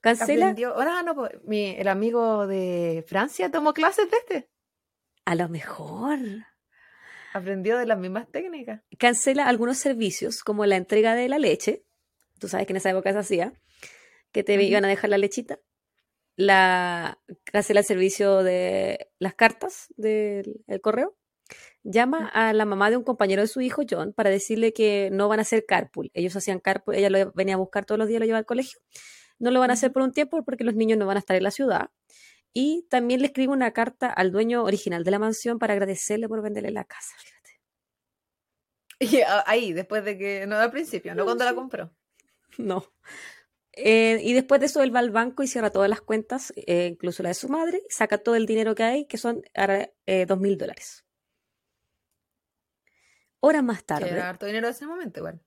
Cancela. Ahora no, pues, mi, el amigo de Francia tomó clases de este. a lo mejor. Aprendió de las mismas técnicas. Cancela algunos servicios, como la entrega de la leche. Tú sabes que en esa época se hacía, que te iban a dejar la lechita. La, cancela el servicio de las cartas del el correo. Llama a la mamá de un compañero de su hijo, John, para decirle que no van a hacer carpool. Ellos hacían carpool, ella lo venía a buscar todos los días, lo llevaba al colegio. No lo van a hacer por un tiempo porque los niños no van a estar en la ciudad. Y también le escribe una carta al dueño original de la mansión para agradecerle por venderle la casa. Fíjate. Y ahí, después de que, no al principio, no, cuando la compró. No. Eh, y después de eso, él va al banco y cierra todas las cuentas, eh, incluso la de su madre, saca todo el dinero que hay, que son eh, dos mil dólares. Horas más tarde. Era harto dinero en ese momento, igual.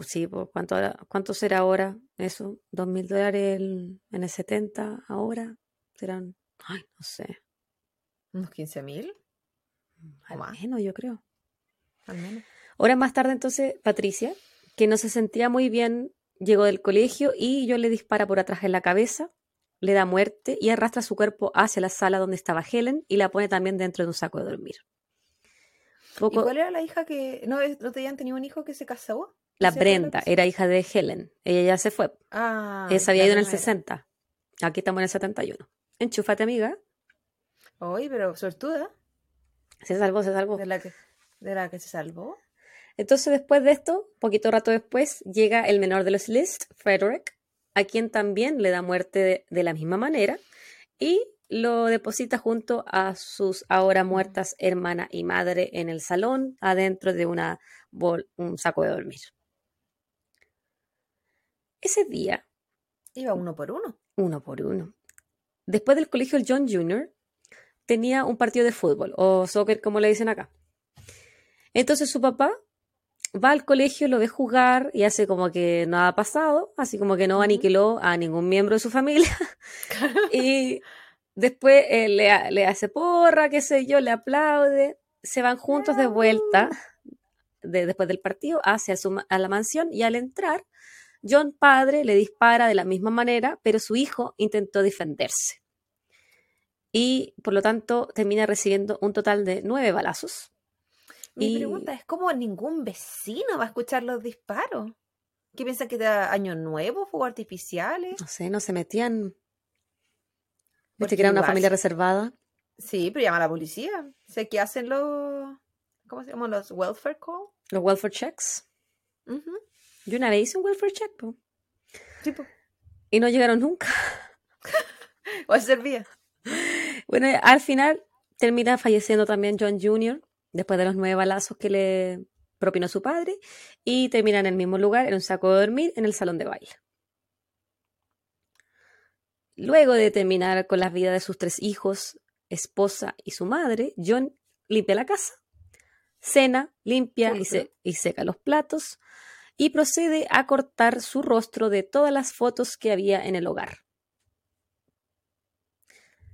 sí, ¿cuánto, ¿cuánto será ahora eso? ¿Dos mil dólares en el 70 ahora? Serán, ay, no sé. ¿Unos 15 mil? Al menos, yo creo. Al menos. Horas más tarde, entonces, Patricia, que no se sentía muy bien, llegó del colegio y yo le dispara por atrás en la cabeza, le da muerte y arrastra su cuerpo hacia la sala donde estaba Helen y la pone también dentro de un saco de dormir. ¿Y cuál era la hija que... ¿No, ¿no tenían tenido un hijo que se casó? La Brenda era hija de Helen. Ella ya se fue. Ah. Ella había ido en el 60. Aquí estamos en el 71. Enchúfate, amiga. Oye, pero suertuda. Se salvó, se salvó. ¿De la que, de la que se salvó? Entonces, después de esto, poquito rato después, llega el menor de los List, Frederick, a quien también le da muerte de, de la misma manera. Y lo deposita junto a sus ahora muertas hermana y madre en el salón, adentro de una un saco de dormir. Ese día. Iba uno por uno. Uno por uno. Después del colegio, el John Jr. tenía un partido de fútbol, o soccer, como le dicen acá. Entonces su papá va al colegio, lo ve jugar y hace como que nada ha pasado, así como que no aniquiló a ningún miembro de su familia. y Después eh, le, hace porra, qué sé yo, le aplaude. Se van juntos de vuelta después del partido hacia a la mansión y al entrar, John padre le dispara de la misma manera, pero su hijo intentó defenderse. Y por lo tanto termina recibiendo un total de nueve balazos. Mi pregunta es cómo ningún vecino va a escuchar los disparos. ¿Qué piensan que era año nuevo, fuegos artificiales? No sé, no se metían ¿Viste que era una familia reservada? Sí, pero llama a la policía. Sé que hacen los. ¿Cómo se llaman? Los welfare call. Los welfare checks. Yo una vez hice un welfare check, po. Y no llegaron nunca. ¿O servía? Bueno, al final termina falleciendo también John Jr. después de los nueve balazos que le propinó su padre y termina en el mismo lugar, en un saco de dormir, en el salón de baile. Luego de terminar con las vidas de sus tres hijos, esposa y su madre, John limpia la casa, cena, limpia y, seca los platos y procede a cortar su rostro de todas las fotos que había en el hogar.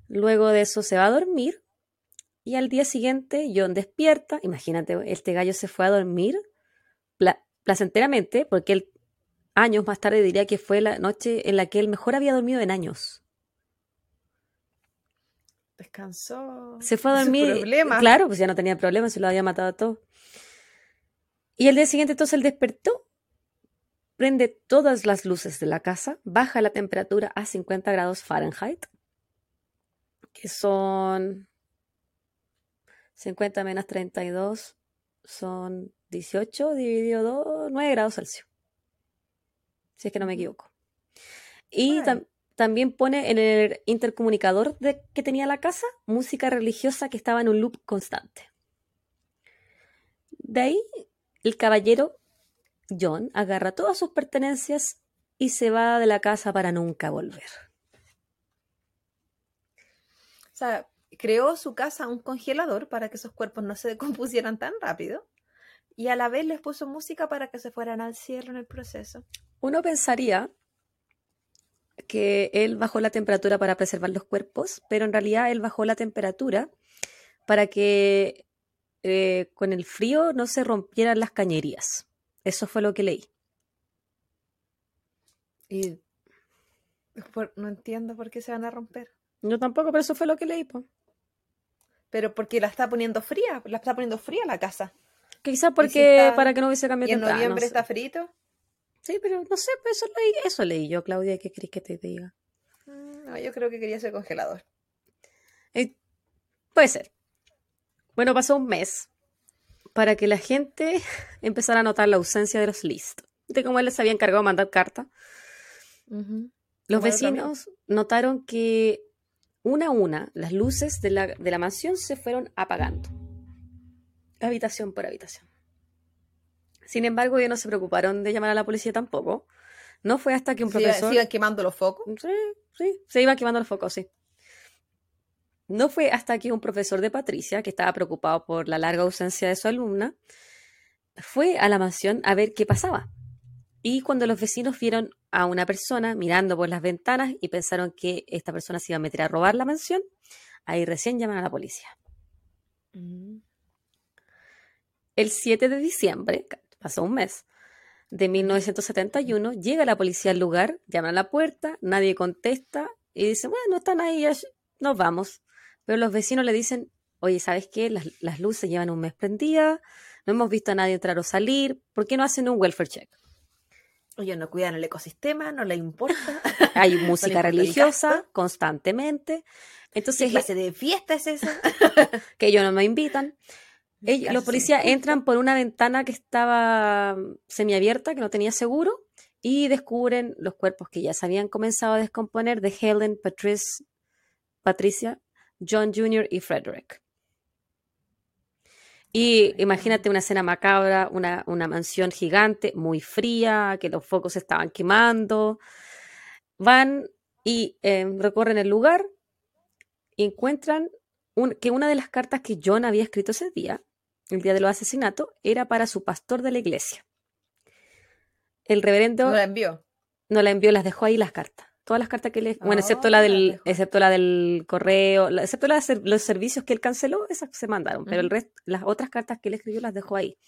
Luego de eso se va a dormir y al día siguiente John despierta. Imagínate, este gallo se fue a dormir placenteramente porque él años más tarde diría que fue la noche en la que él mejor había dormido en años. Descansó. Se fue a dormir. Claro, pues ya no tenía problemas, se lo había matado a todo. Y el día siguiente entonces él despertó, prende todas las luces de la casa, baja la temperatura a 50 grados Fahrenheit, que son 50 menos 32, son 18 dividido 2, 9 grados Celsius si es que no me equivoco. Y también pone en el intercomunicador de, que tenía la casa música religiosa que estaba en un loop constante. De ahí, el caballero John agarra todas sus pertenencias y se va de la casa para nunca volver. O sea, creó su casa un congelador para que esos cuerpos no se decompusieran tan rápido y a la vez les puso música para que se fueran al cielo en el proceso. Uno pensaría que él bajó la temperatura para preservar los cuerpos, pero en realidad él bajó la temperatura para que eh, con el frío no se rompieran las cañerías. Eso fue lo que leí. Y no entiendo por qué se van a romper. Yo tampoco, pero eso fue lo que leí. Pero porque la está poniendo fría, la está poniendo fría la casa. Quizás si porque está- para que no hubiese cambio Y en temprano, noviembre está frito. Sí, pero no sé, pues eso leí, eso leí yo, Claudia, ¿qué querés que te diga? Mm, No, yo creo que quería ser congelador. Eh, puede ser. Bueno, pasó un mes para que la gente empezara a notar la ausencia de los listos. De como él les había encargado de mandar carta, los vecinos notaron que una a una las luces de la, de la mansión se fueron apagando, habitación por habitación. Sin embargo, ellos no se preocuparon de llamar a la policía tampoco. No fue hasta que un profesor... se iban quemando los focos. Sí, sí, se iban quemando los focos, sí. No fue hasta que un profesor de Patricia, que estaba preocupado por la larga ausencia de su alumna, fue a la mansión a ver qué pasaba. Y cuando los vecinos vieron a una persona mirando por las ventanas y pensaron que esta persona se iba a meter a robar la mansión, ahí recién llaman a la policía. El 7 de diciembre, pasó un mes, de 1971, llega la policía al lugar, llaman a la puerta, nadie contesta y dicen, bueno, están ahí, nos vamos. Pero los vecinos le dicen, oye, ¿sabes qué? Las, las luces llevan un mes prendidas, no hemos visto a nadie entrar o salir, ¿por qué no hacen un welfare check? Ellos no cuidan el ecosistema, no les importa. Hay música religiosa constantemente, ¿Qué entonces clase de fiesta es esa? que ellos no me invitan. Ellos- los policías entran por una ventana que estaba mm, semiabierta, que no tenía seguro, y descubren los cuerpos que ya se habían comenzado a descomponer de Helen, Patrice, Patricia, John Jr. y Frederick. Y imagínate una escena macabra, una, una mansión gigante, muy fría, que los focos estaban quemando. Van y eh, recorren el lugar y encuentran un- que una de las cartas que John había escrito ese día, el día de los asesinatos, era para su pastor de la iglesia. El reverendo No la envió. no la envió, las dejó ahí las cartas. Todas las cartas que le... Bueno, excepto Oh, la del, excepto la del correo, la- excepto la de ser- los servicios que él canceló, esas se mandaron, pero el resto, las otras cartas que él escribió las dejó ahí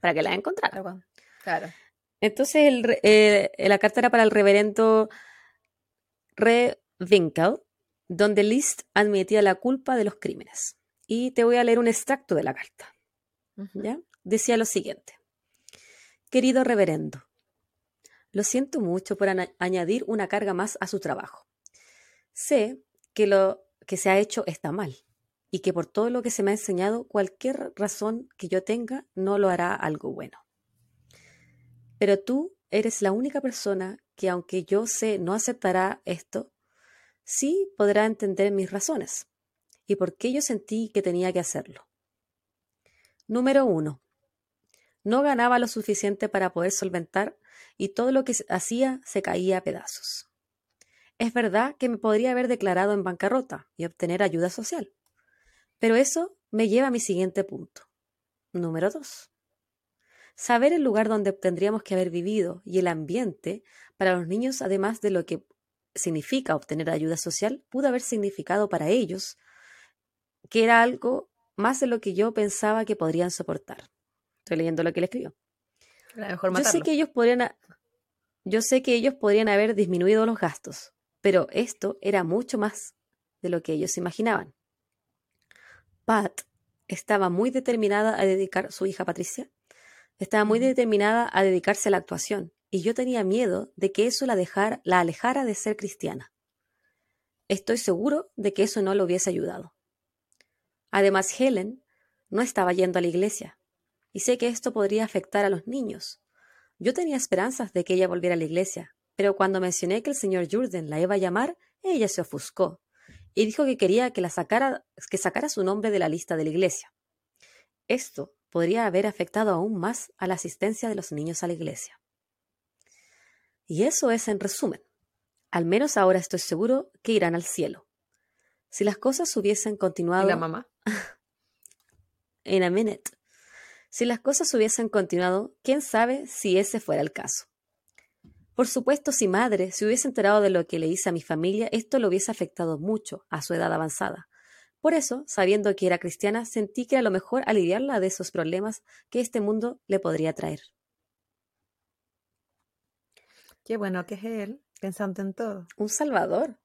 para que las encontrara. Claro. Claro. Entonces el eh, la carta era para el reverendo Re Winkel, donde List admitía la culpa de los crímenes. Y te voy a leer un extracto de la carta. Decía lo siguiente. Querido reverendo, lo siento mucho por añadir una carga más a su trabajo. Sé que lo que se ha hecho está mal y que por todo lo que se me ha enseñado, cualquier razón que yo tenga no lo hará algo bueno. Pero tú eres la única persona que, aunque yo sé no aceptará esto, sí podrá entender mis razones y por qué yo sentí que tenía que hacerlo. Número uno. No ganaba lo suficiente para poder solventar y todo lo que hacía se caía a pedazos. Es verdad que me podría haber declarado en bancarrota y obtener ayuda social. Pero eso me lleva a mi siguiente punto. Número dos. Saber el lugar donde tendríamos que haber vivido y el ambiente para los niños, además de lo que significa obtener ayuda social, pudo haber significado para ellos que era algo más de lo que yo pensaba que podrían soportar. Estoy leyendo lo que él escribió. Era mejor Yo sé que ellos podrían, yo sé que ellos podrían haber disminuido los gastos, pero esto era mucho más de lo que ellos imaginaban. Pat estaba muy determinada a dedicar su hija Patricia, estaba muy determinada a dedicarse a la actuación, y yo tenía miedo de que eso la dejara, la alejara de ser cristiana. Estoy seguro de que eso no lo hubiese ayudado. Además, Helen no estaba yendo a la iglesia, y sé que esto podría afectar a los niños. Yo tenía esperanzas de que ella volviera a la iglesia, pero cuando mencioné que el señor Jordan la iba a llamar, ella se ofuscó y dijo que quería que, la sacara, que sacara su nombre de la lista de la iglesia. Esto podría haber afectado aún más a la asistencia de los niños a la iglesia. Y eso es en resumen. Al menos ahora estoy seguro que irán al cielo. Si las cosas hubiesen ¿Y continuado la mamá? in a minute. Si las cosas hubiesen continuado, quién sabe si ese fuera el caso. Por supuesto, si madre se hubiese enterado de lo que le hice a mi familia, esto lo hubiese afectado mucho a su edad avanzada. Por eso, sabiendo que era cristiana, sentí que era lo mejor aliviarla de esos problemas que este mundo le podría traer. Qué bueno que es él, pensando en todo. Un salvador.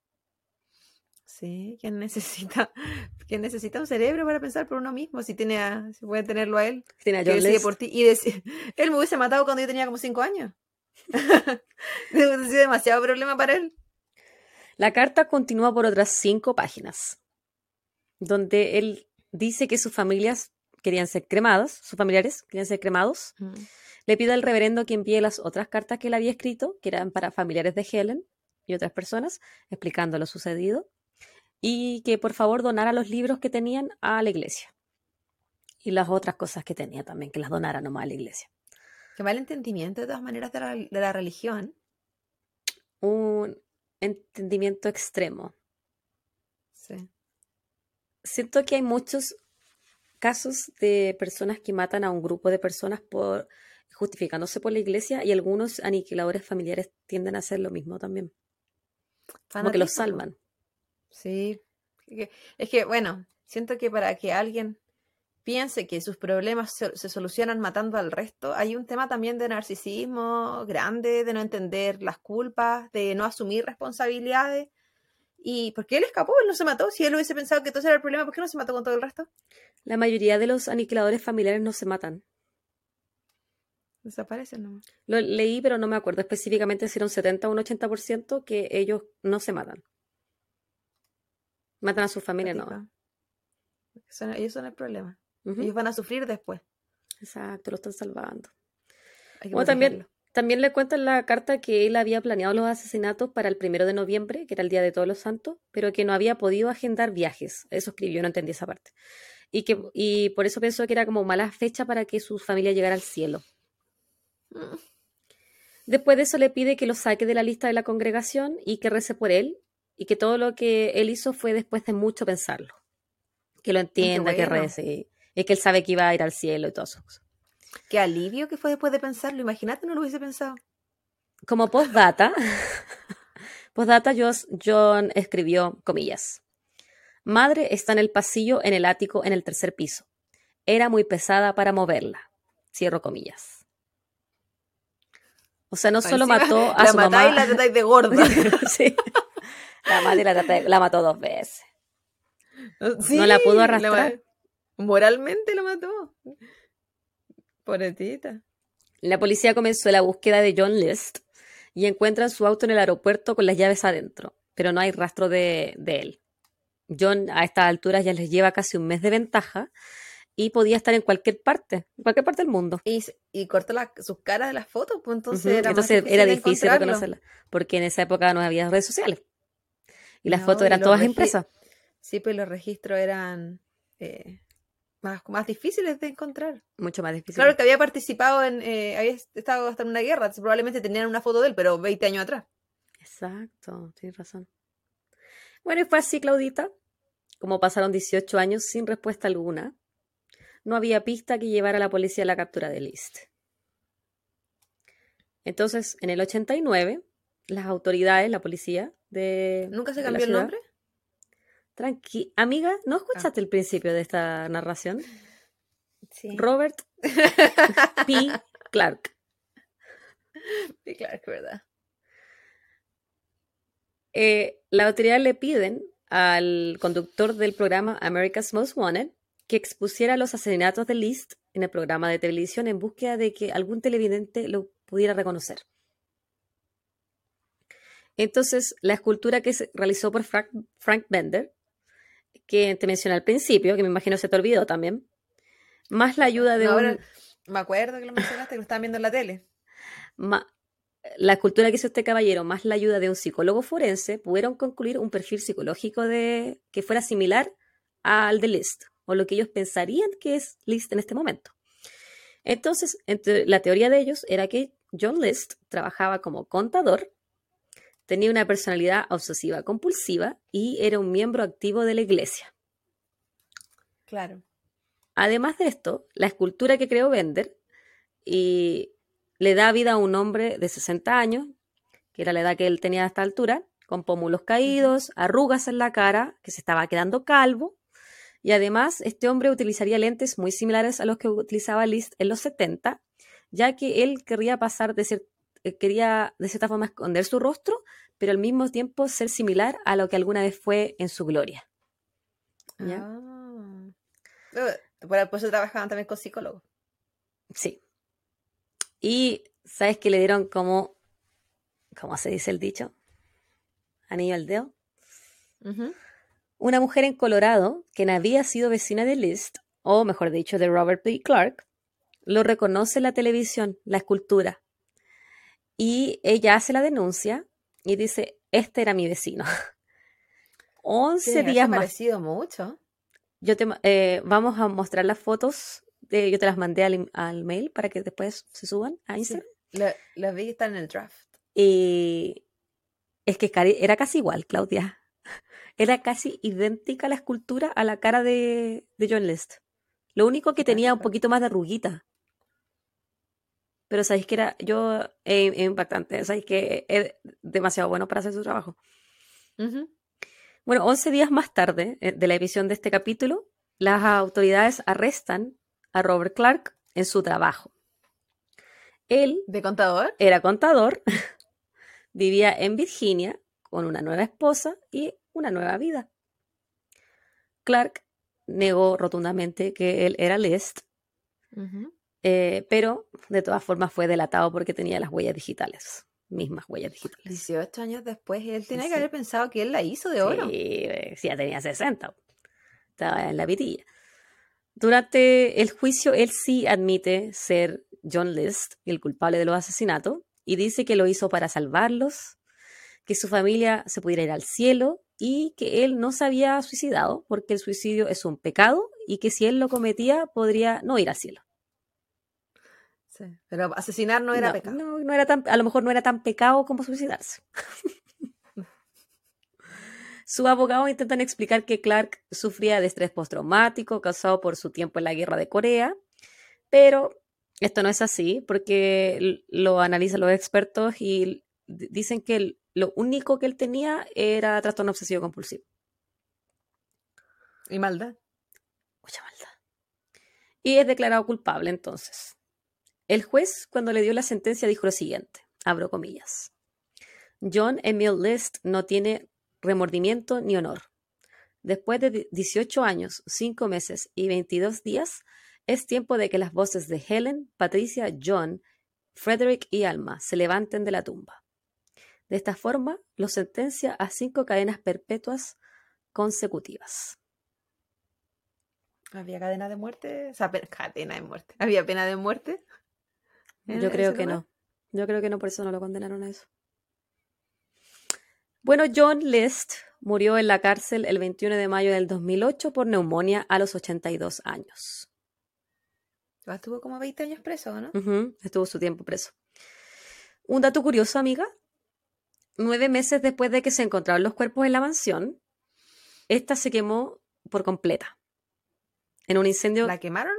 Sí, ¿quién necesita, ¿quién necesita un cerebro para pensar por uno mismo? Si tiene a, si puede tenerlo a él. Tiene a John decide por ti. Y decir, él me hubiese matado cuando yo tenía como cinco años. Demasiado problema para él. La carta continúa por otras cinco páginas, donde él dice que sus familias querían ser cremadas, sus familiares querían ser cremados. Le pide al reverendo que envíe las otras cartas que él había escrito, que eran para familiares de Helen y otras personas, explicando lo sucedido, y que por favor donara los libros que tenían a la iglesia. Y las otras cosas que tenía también, que las donara nomás a la iglesia. Qué mal entendimiento de todas maneras de la, de la religión. Un entendimiento extremo. Sí. Siento que hay muchos casos de personas que matan a un grupo de personas por justificándose por la iglesia y algunos aniquiladores familiares tienden a hacer lo mismo también. Como que los Fanatismo, salvan. Sí. Es que, bueno, siento que para que alguien piense que sus problemas se, se solucionan matando al resto, hay un tema también de narcisismo grande, de no entender las culpas, de no asumir responsabilidades. Y porque él escapó, él no se mató. Si él hubiese pensado que todo era el problema, ¿por qué no se mató con todo el resto? La mayoría de los aniquiladores familiares no se matan. Desaparecen nomás. Lo leí, pero no me acuerdo específicamente si era un 70 o un 80% que ellos no se matan. Matan a su familia, no. Ellos son el problema. Ellos van a sufrir después. Exacto, lo están salvando. Bueno, también, también le cuenta en la carta que él había planeado los asesinatos para el primero de noviembre, que era el Día de Todos los Santos, pero que no había podido agendar viajes. Eso escribió, no entendí esa parte. Y, que, y por eso pensó que era como mala fecha para que su familia llegara al cielo. Mm. Después de eso le pide que lo saque de la lista de la congregación y que rece por él, y que todo lo que él hizo fue después de mucho pensarlo. Que lo entienda, que rece, y que él sabe que iba a ir al cielo y todo eso. Qué alivio que fue después de pensarlo. Imagínate, no lo hubiese pensado. Como postdata, postdata John escribió, comillas, Madre está en el pasillo, en el ático, en el tercer piso. Era muy pesada para moverla. Cierro comillas. O sea, no solo mató a la su matáis mamá. y la tratáis de gorda. Sí. La madre la, la mató dos veces. Sí, No la pudo arrastrar. moralmente la mató. Pobrecita. La policía comenzó la búsqueda de John List y encuentran su auto en el aeropuerto con las llaves adentro, pero no hay rastro de, de él. John a estas alturas ya les lleva casi un mes de ventaja y podía estar en cualquier parte, en cualquier parte del mundo. Y, y cortó la- sus caras de las fotos, pues entonces Ujú, era más Entonces era difícil reconocerla, porque en esa época no había redes sociales. Y las No, fotos eran todas impresas. Sí, pues los registros eran eh, más, más difíciles de encontrar. Mucho más difícil. Claro que había participado en, eh, había estado hasta en una guerra, probablemente tenían una foto de él, pero 20 años atrás. Exacto, tienes razón. Bueno, y fue así, Claudita. Como pasaron 18 años sin respuesta alguna, no había pista que llevara a la policía a la captura de List. Entonces, en el 89, las autoridades, la policía de. ¿Nunca se cambió el nombre? Tranqui. Amiga, ¿no escuchaste el principio de esta narración? Sí. Robert P. Clark. Claro, es verdad. Eh, la autoridad le piden al conductor del programa America's Most Wanted que expusiera los asesinatos de List en el programa de televisión en búsqueda de que algún televidente lo pudiera reconocer. Entonces, la escultura que se realizó por Frank, Frank Bender, que te mencioné al principio, que me imagino se te olvidó también, más la ayuda de No, un... me acuerdo que lo mencionaste, que lo estaban viendo en la tele. ma- la escultura que hizo este caballero, más la ayuda de un psicólogo forense, pudieron concluir un perfil psicológico de que fuera similar al de List, o lo que ellos pensarían que es List en este momento. Entonces, entre- la teoría de ellos era que John List trabajaba como contador, tenía una personalidad obsesiva compulsiva y era un miembro activo de la iglesia. Claro. Además de esto, la escultura que creó Bender y le da vida a un hombre de 60 años, que era la edad que él tenía a esta altura, con pómulos caídos, arrugas en la cara, que se estaba quedando calvo, y además este hombre utilizaría lentes muy similares a los que utilizaba Liszt en los 70, ya que él querría pasar de ser quería de cierta forma esconder su rostro, pero al mismo tiempo ser similar a lo que alguna vez fue en su gloria. ¿Ya? Ah. Eh, Por eso trabajaban también con psicólogos. Sí. Y sabes que le dieron como, ¿cómo se dice el dicho? Anillo al dedo. Una mujer en Colorado, quien había sido vecina de List, o mejor dicho, de Robert P. Clark, lo reconoce en la televisión, la escultura. Y ella hace la denuncia y dice, este era mi vecino. 11 Tiene que días más. parecido mucho. Yo te, eh, vamos a mostrar las fotos, de, yo te las mandé al, al mail para que después se suban a Instagram. Lo- Los vi que están en el draft. Y es que era casi igual, Claudia. Era casi idéntica la escultura a la cara de, de John List. Lo único que tenía un poquito más de arruguita. Pero sabéis que era yo eh, eh, impactante. Sabéis que es demasiado bueno para hacer su trabajo. Bueno, 11 días más tarde eh, de la emisión de este capítulo, las autoridades arrestan a Robert Clark en su trabajo. Él ¿De contador? era contador, vivía en Virginia con una nueva esposa y una nueva vida. Clark negó rotundamente que él era List, Ujú. Eh, pero de todas formas fue delatado porque tenía las huellas digitales, mismas huellas digitales. 18 años después, él tiene Sí. que haber pensado que él la hizo de oro. Sí, eh, sí, ya tenía 60. Estaba en la vitilla. Durante el juicio, él sí admite ser John List, el culpable de los asesinatos, y dice que lo hizo para salvarlos, que su familia se pudiera ir al cielo y que él no se había suicidado porque el suicidio es un pecado y que si él lo cometía podría no ir al cielo. Sí, Pero asesinar no era no, pecado. no, no era tan, a lo mejor no era tan pecado como suicidarse. Sus abogados intentan explicar que Clark sufría de estrés postraumático causado por su tiempo en la guerra de Corea, pero esto no es así porque lo analizan los expertos y dicen que lo único que él tenía era trastorno obsesivo compulsivo. Y maldad. Mucha maldad. Y es declarado culpable entonces. El juez, cuando le dio la sentencia, dijo lo siguiente, abro comillas. John Emil List no tiene remordimiento ni honor. Después de di- 18 años, 5 meses y 22 días, es tiempo de que las voces de Helen, Patricia, John, Frederick y Alma se levanten de la tumba. De esta forma, lo sentencia a cinco cadenas perpetuas consecutivas. ¿Había cadena de muerte? O sea, cadena de muerte. ¿Había pena de muerte? En Yo creo que lugar? no. Yo creo que no, por eso no lo condenaron a eso. Bueno, John List murió en la cárcel el 21 de mayo del 2008 por neumonía a los 82 años. Ah, Estuvo como 20 años preso, ¿no? Ujú, Estuvo su tiempo preso. Un dato curioso, amiga. Nueve meses después de que se encontraron los cuerpos en la mansión, esta se quemó por completa. En un incendio, ¿La quemaron?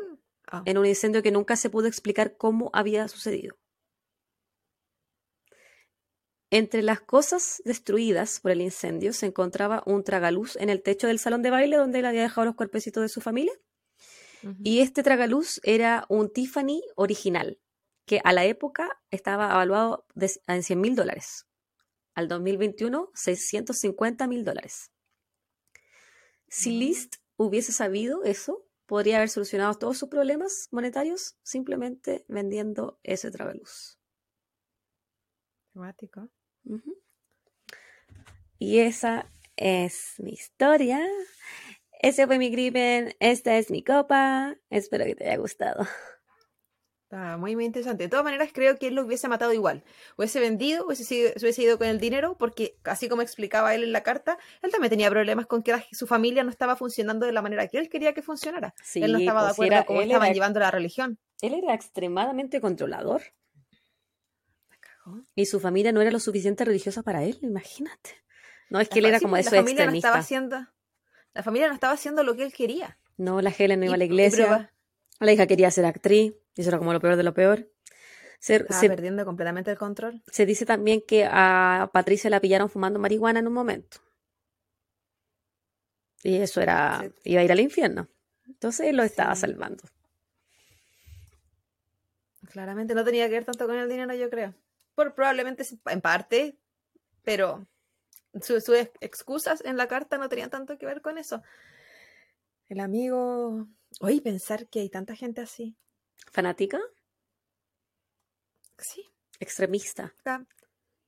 Ah, en un incendio que nunca se pudo explicar cómo había sucedido. Entre las cosas destruidas por el incendio se encontraba un tragaluz en el techo del salón de baile donde él había dejado los cuerpecitos de su familia. Y este tragaluz era un Tiffany original, que a la época estaba evaluado de- en 100 mil dólares. Al 2021, 650 mil dólares. Si Mm. List hubiese sabido eso, podría haber solucionado todos sus problemas monetarios simplemente vendiendo ese tragaluz. Temático. Ujú. Y esa es mi historia. Ese fue mi crimen. Esta es mi copa. Espero que te haya gustado. Está muy, muy interesante. De todas maneras, creo que él lo hubiese matado igual. Hubiese vendido, hubiese, sido- hubiese ido con el dinero, porque así como explicaba él en la carta, él también tenía problemas con que la- su familia no estaba funcionando de la manera que él quería que funcionara. Sí, él no estaba de pues, acuerdo era- con cómo estaban era- llevando la religión. Él era extremadamente controlador y su familia no era lo suficiente religiosa para él, imagínate. No, es que él era sí, como pues, eso la familia no extremista. estaba haciendo, la familia no estaba haciendo lo que él quería. No, la Helen no iba a la iglesia. La hija quería ser actriz. Y eso era como lo peor de lo peor. Se, Estaba se- perdiendo completamente el control. se dice también que a Patricia la pillaron fumando marihuana en un momento. Y eso era, Sí. iba a ir al infierno. Entonces lo estaba Sí. salvando. Claramente no tenía que ver tanto con el dinero, yo creo. por probablemente en parte, pero sus excusas en la carta no tenían tanto que ver con eso. El amigo. Oye, pensar que hay tanta gente así. ¿Fanática? Sí. Extremista.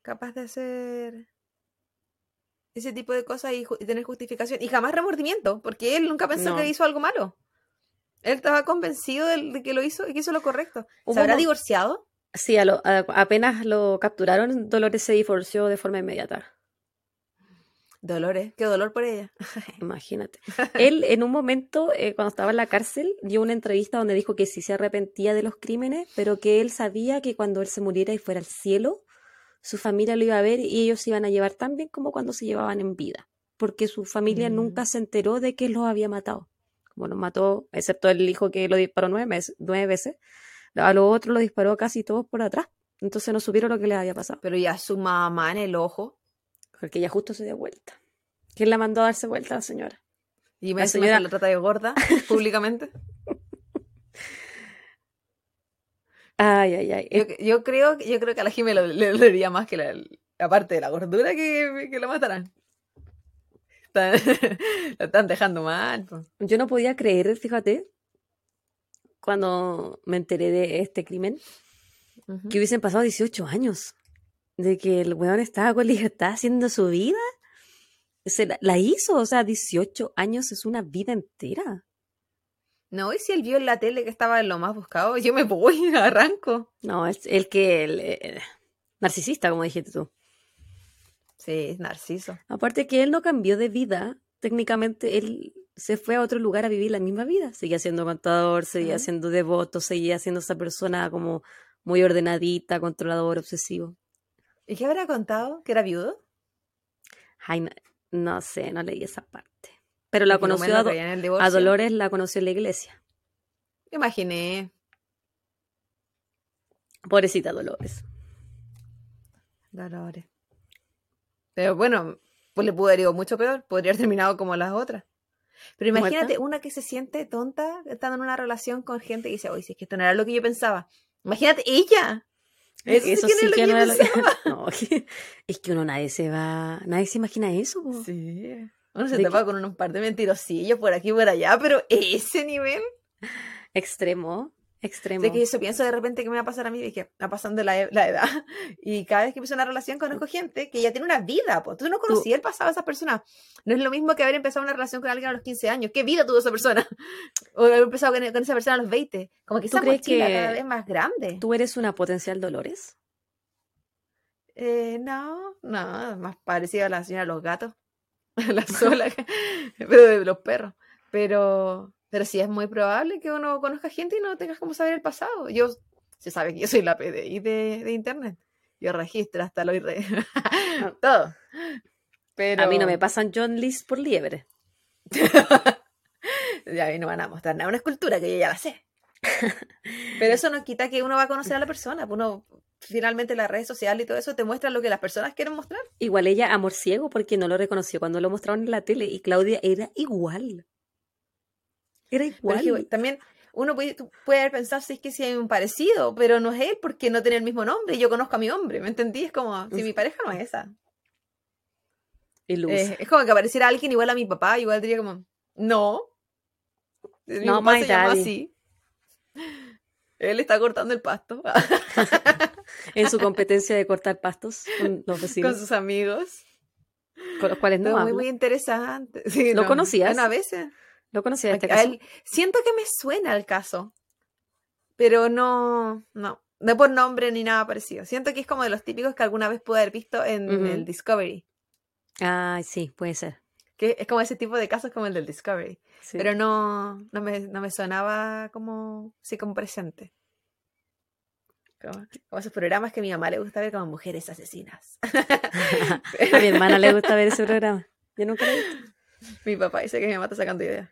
capaz de hacer ese tipo de cosas y, tener justificación. Y jamás remordimiento, porque él nunca pensó que hizo algo malo. Él estaba convencido de, que lo hizo y que hizo lo correcto. ¿Se habrá divorciado? Sí, apenas lo capturaron, Dolores se divorció de forma inmediata. Dolores, qué dolor por ella. Imagínate. Él en un momento, eh, cuando estaba en la cárcel, dio una entrevista donde dijo que sí se arrepentía de los crímenes, pero que él sabía que cuando él se muriera y fuera al cielo, su familia lo iba a ver y ellos se iban a llevar tan bien como cuando se llevaban en vida, porque su familia mm. nunca se enteró de que él los había matado. Como los mató, excepto el hijo que lo disparó nueve, nueve veces, a los otros lo disparó casi todos por atrás. Entonces no supieron lo que le había pasado. Pero ya su mamá en el ojo. Porque ella justo se dio vuelta. ¿Quién la mandó a darse vuelta a la señora? Y me la señora la trata de gorda públicamente. Ay, ay, ay. Yo, creo, yo creo que a la Jimmy le, dolería más que la, aparte de la gordura que, que la matarán. la están dejando mal. Yo no podía creer, fíjate, cuando me enteré de este crimen, que hubiesen pasado 18 años. De que el weón estaba con libertad haciendo su vida. Se la, hizo, o sea, 18 años es una vida entera. No, y si él vio en la tele que estaba en lo más buscado, yo me voy, arranco. No, es el que. El, eh, narcisista, como dijiste tú. Sí, es narciso. Aparte que él no cambió de vida, técnicamente él se fue a otro lugar a vivir la misma vida. Seguía siendo contador, seguía siendo devoto, seguía siendo esa persona como muy ordenadita, controlador, obsesivo. ¿Y qué habrá contado? ¿Que era viudo? Ay, no, sé, no leí esa parte. Pero la conoció a, Dolores, la conoció en la iglesia. Imaginé. Pobrecita Dolores. Dolores. Pero bueno, pues le pudo haber ido mucho peor. Podría haber terminado como las otras. Pero imagínate una que se siente tonta estando en una relación con gente y dice, oye, si es que esto no era lo que yo pensaba. Imagínate ella. Eso, sí que, no era lo que... no, es que uno nadie se va, nadie se imagina eso. Sí. Uno se tapa con un par de mentirosillos por aquí y por allá, pero ese nivel. Extremo. Extremo. De que eso pienso de repente que me va a pasar a mí, dije, va pasando la, la, edad. Y cada vez que empiezo una relación conozco gente que ya tiene una vida, pues tú no conocías el pasado de esa persona. No es lo mismo que haber empezado una relación con alguien a los 15 años. ¿Qué vida tuvo esa persona? O haber empezado con, esa persona a los 20. Como que esa mochila cada vez más grande. ¿Tú eres una potencial Dolores? Eh, no, no, más parecida a la señora de los gatos. la sola, pero de los perros. Pero pero sí es muy probable que uno conozca gente y no tengas como saber el pasado. Yo, se sabe que yo soy la PDI de, de internet. Yo registro hasta lo irre. Todo. Pero... A mí no me pasan John List por liebre. ya a mí no van a mostrar nada, una escultura que yo ya la sé. Pero eso no quita que uno va a conocer a la persona. Pues uno, finalmente las redes sociales y todo eso te muestran lo que las personas quieren mostrar. Igual ella, amor ciego, porque no lo reconoció cuando lo mostraron en la tele. Y Claudia era igual. Era igual. también uno puede, puede pensar si es que sí hay un parecido, pero no es él porque no tiene el mismo nombre. Yo conozco a mi hombre, ¿me entendí? Es como, si mi pareja no es esa. Eh, es como que apareciera alguien igual a mi papá, igual diría como, no. no, papá se llama así. Él está cortando el pasto. en su competencia de cortar pastos con los vecinos. Con sus amigos. Con los cuales no, Muy, muy interesante. ¿Lo conocías? a veces. ¿Lo conocía este caso? siento que me suena el caso, pero no, no, no por nombre ni nada parecido. Siento que es como de los típicos que alguna vez pude haber visto en el Discovery. Ah, sí, puede ser. Que es como ese tipo de casos como el del Discovery. Pero no, no, me, no me sonaba como, sí, como presente. Como, esos programas que a mi mamá le gusta ver como mujeres asesinas. a mi hermana le gusta ver ese programa. Yo nunca lo he visto. Mi papá dice que mi mamá está sacando ideas.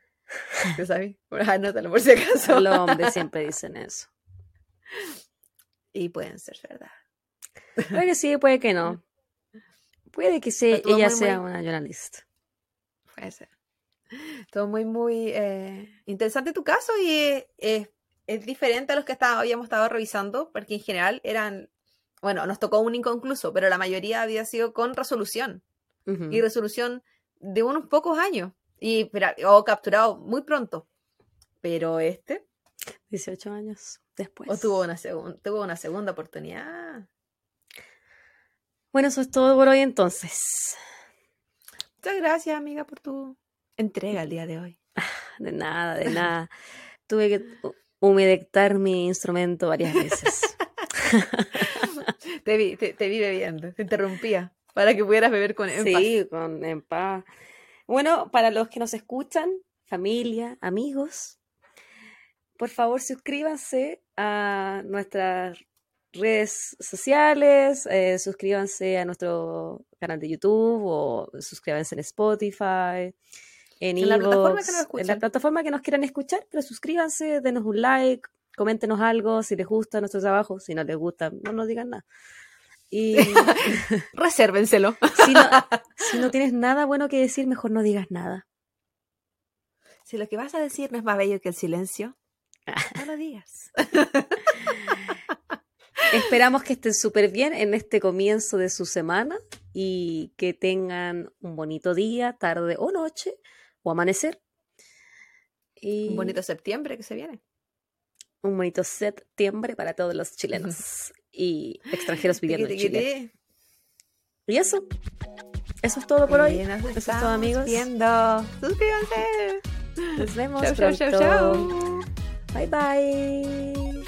¿Tú sabes? Anótalo por si acaso. Los hombres siempre dicen eso. Y pueden ser verdad. Puede que sí, puede que no. Puede que sí, ella sea una journalista. Puede ser. Todo muy, muy eh, interesante tu caso y es diferente a los que habíamos estado revisando, porque en general eran bueno, nos tocó un inconcluso, pero la mayoría había sido con resolución. Y resolución de unos pocos años. Y o capturado muy pronto. Pero este, 18 años después. o tuvo una, tuvo una segunda oportunidad. Bueno, eso es todo por hoy entonces. Muchas gracias, amiga, por tu entrega el día de hoy. De nada, de nada. Tuve que hu- humedectar mi instrumento varias veces. Te vi, te, te vi bebiendo, te interrumpía para que pudieras beber con énfasis. Sí, con en paz. Bueno, para los que nos escuchan, familia, amigos, por favor suscríbanse a nuestras redes sociales, eh, suscríbanse a nuestro canal de YouTube o suscríbanse en Spotify, en, En la plataforma iVoox, que nos en la plataforma que nos quieran escuchar, pero suscríbanse, denos un like, coméntenos algo si les gusta nuestro trabajo, si no les gusta, no nos digan nada. Y Resérvenselo. si no, si no tienes nada bueno que decir, mejor no digas nada. Si lo que vas a decir no es más bello que el silencio, no lo digas. Esperamos que estén súper bien en este comienzo de su semana y que tengan un bonito día, tarde o noche o amanecer. Y Un bonito septiembre que se viene. un bonito septiembre para todos los chilenos y extranjeros viviendo en Chile. Y eso, eso es todo por hoy. Eso es todo, amigos. Viendo. Suscríbanse. Nos vemos Chau, chau, chau, pronto. chau. Bye bye.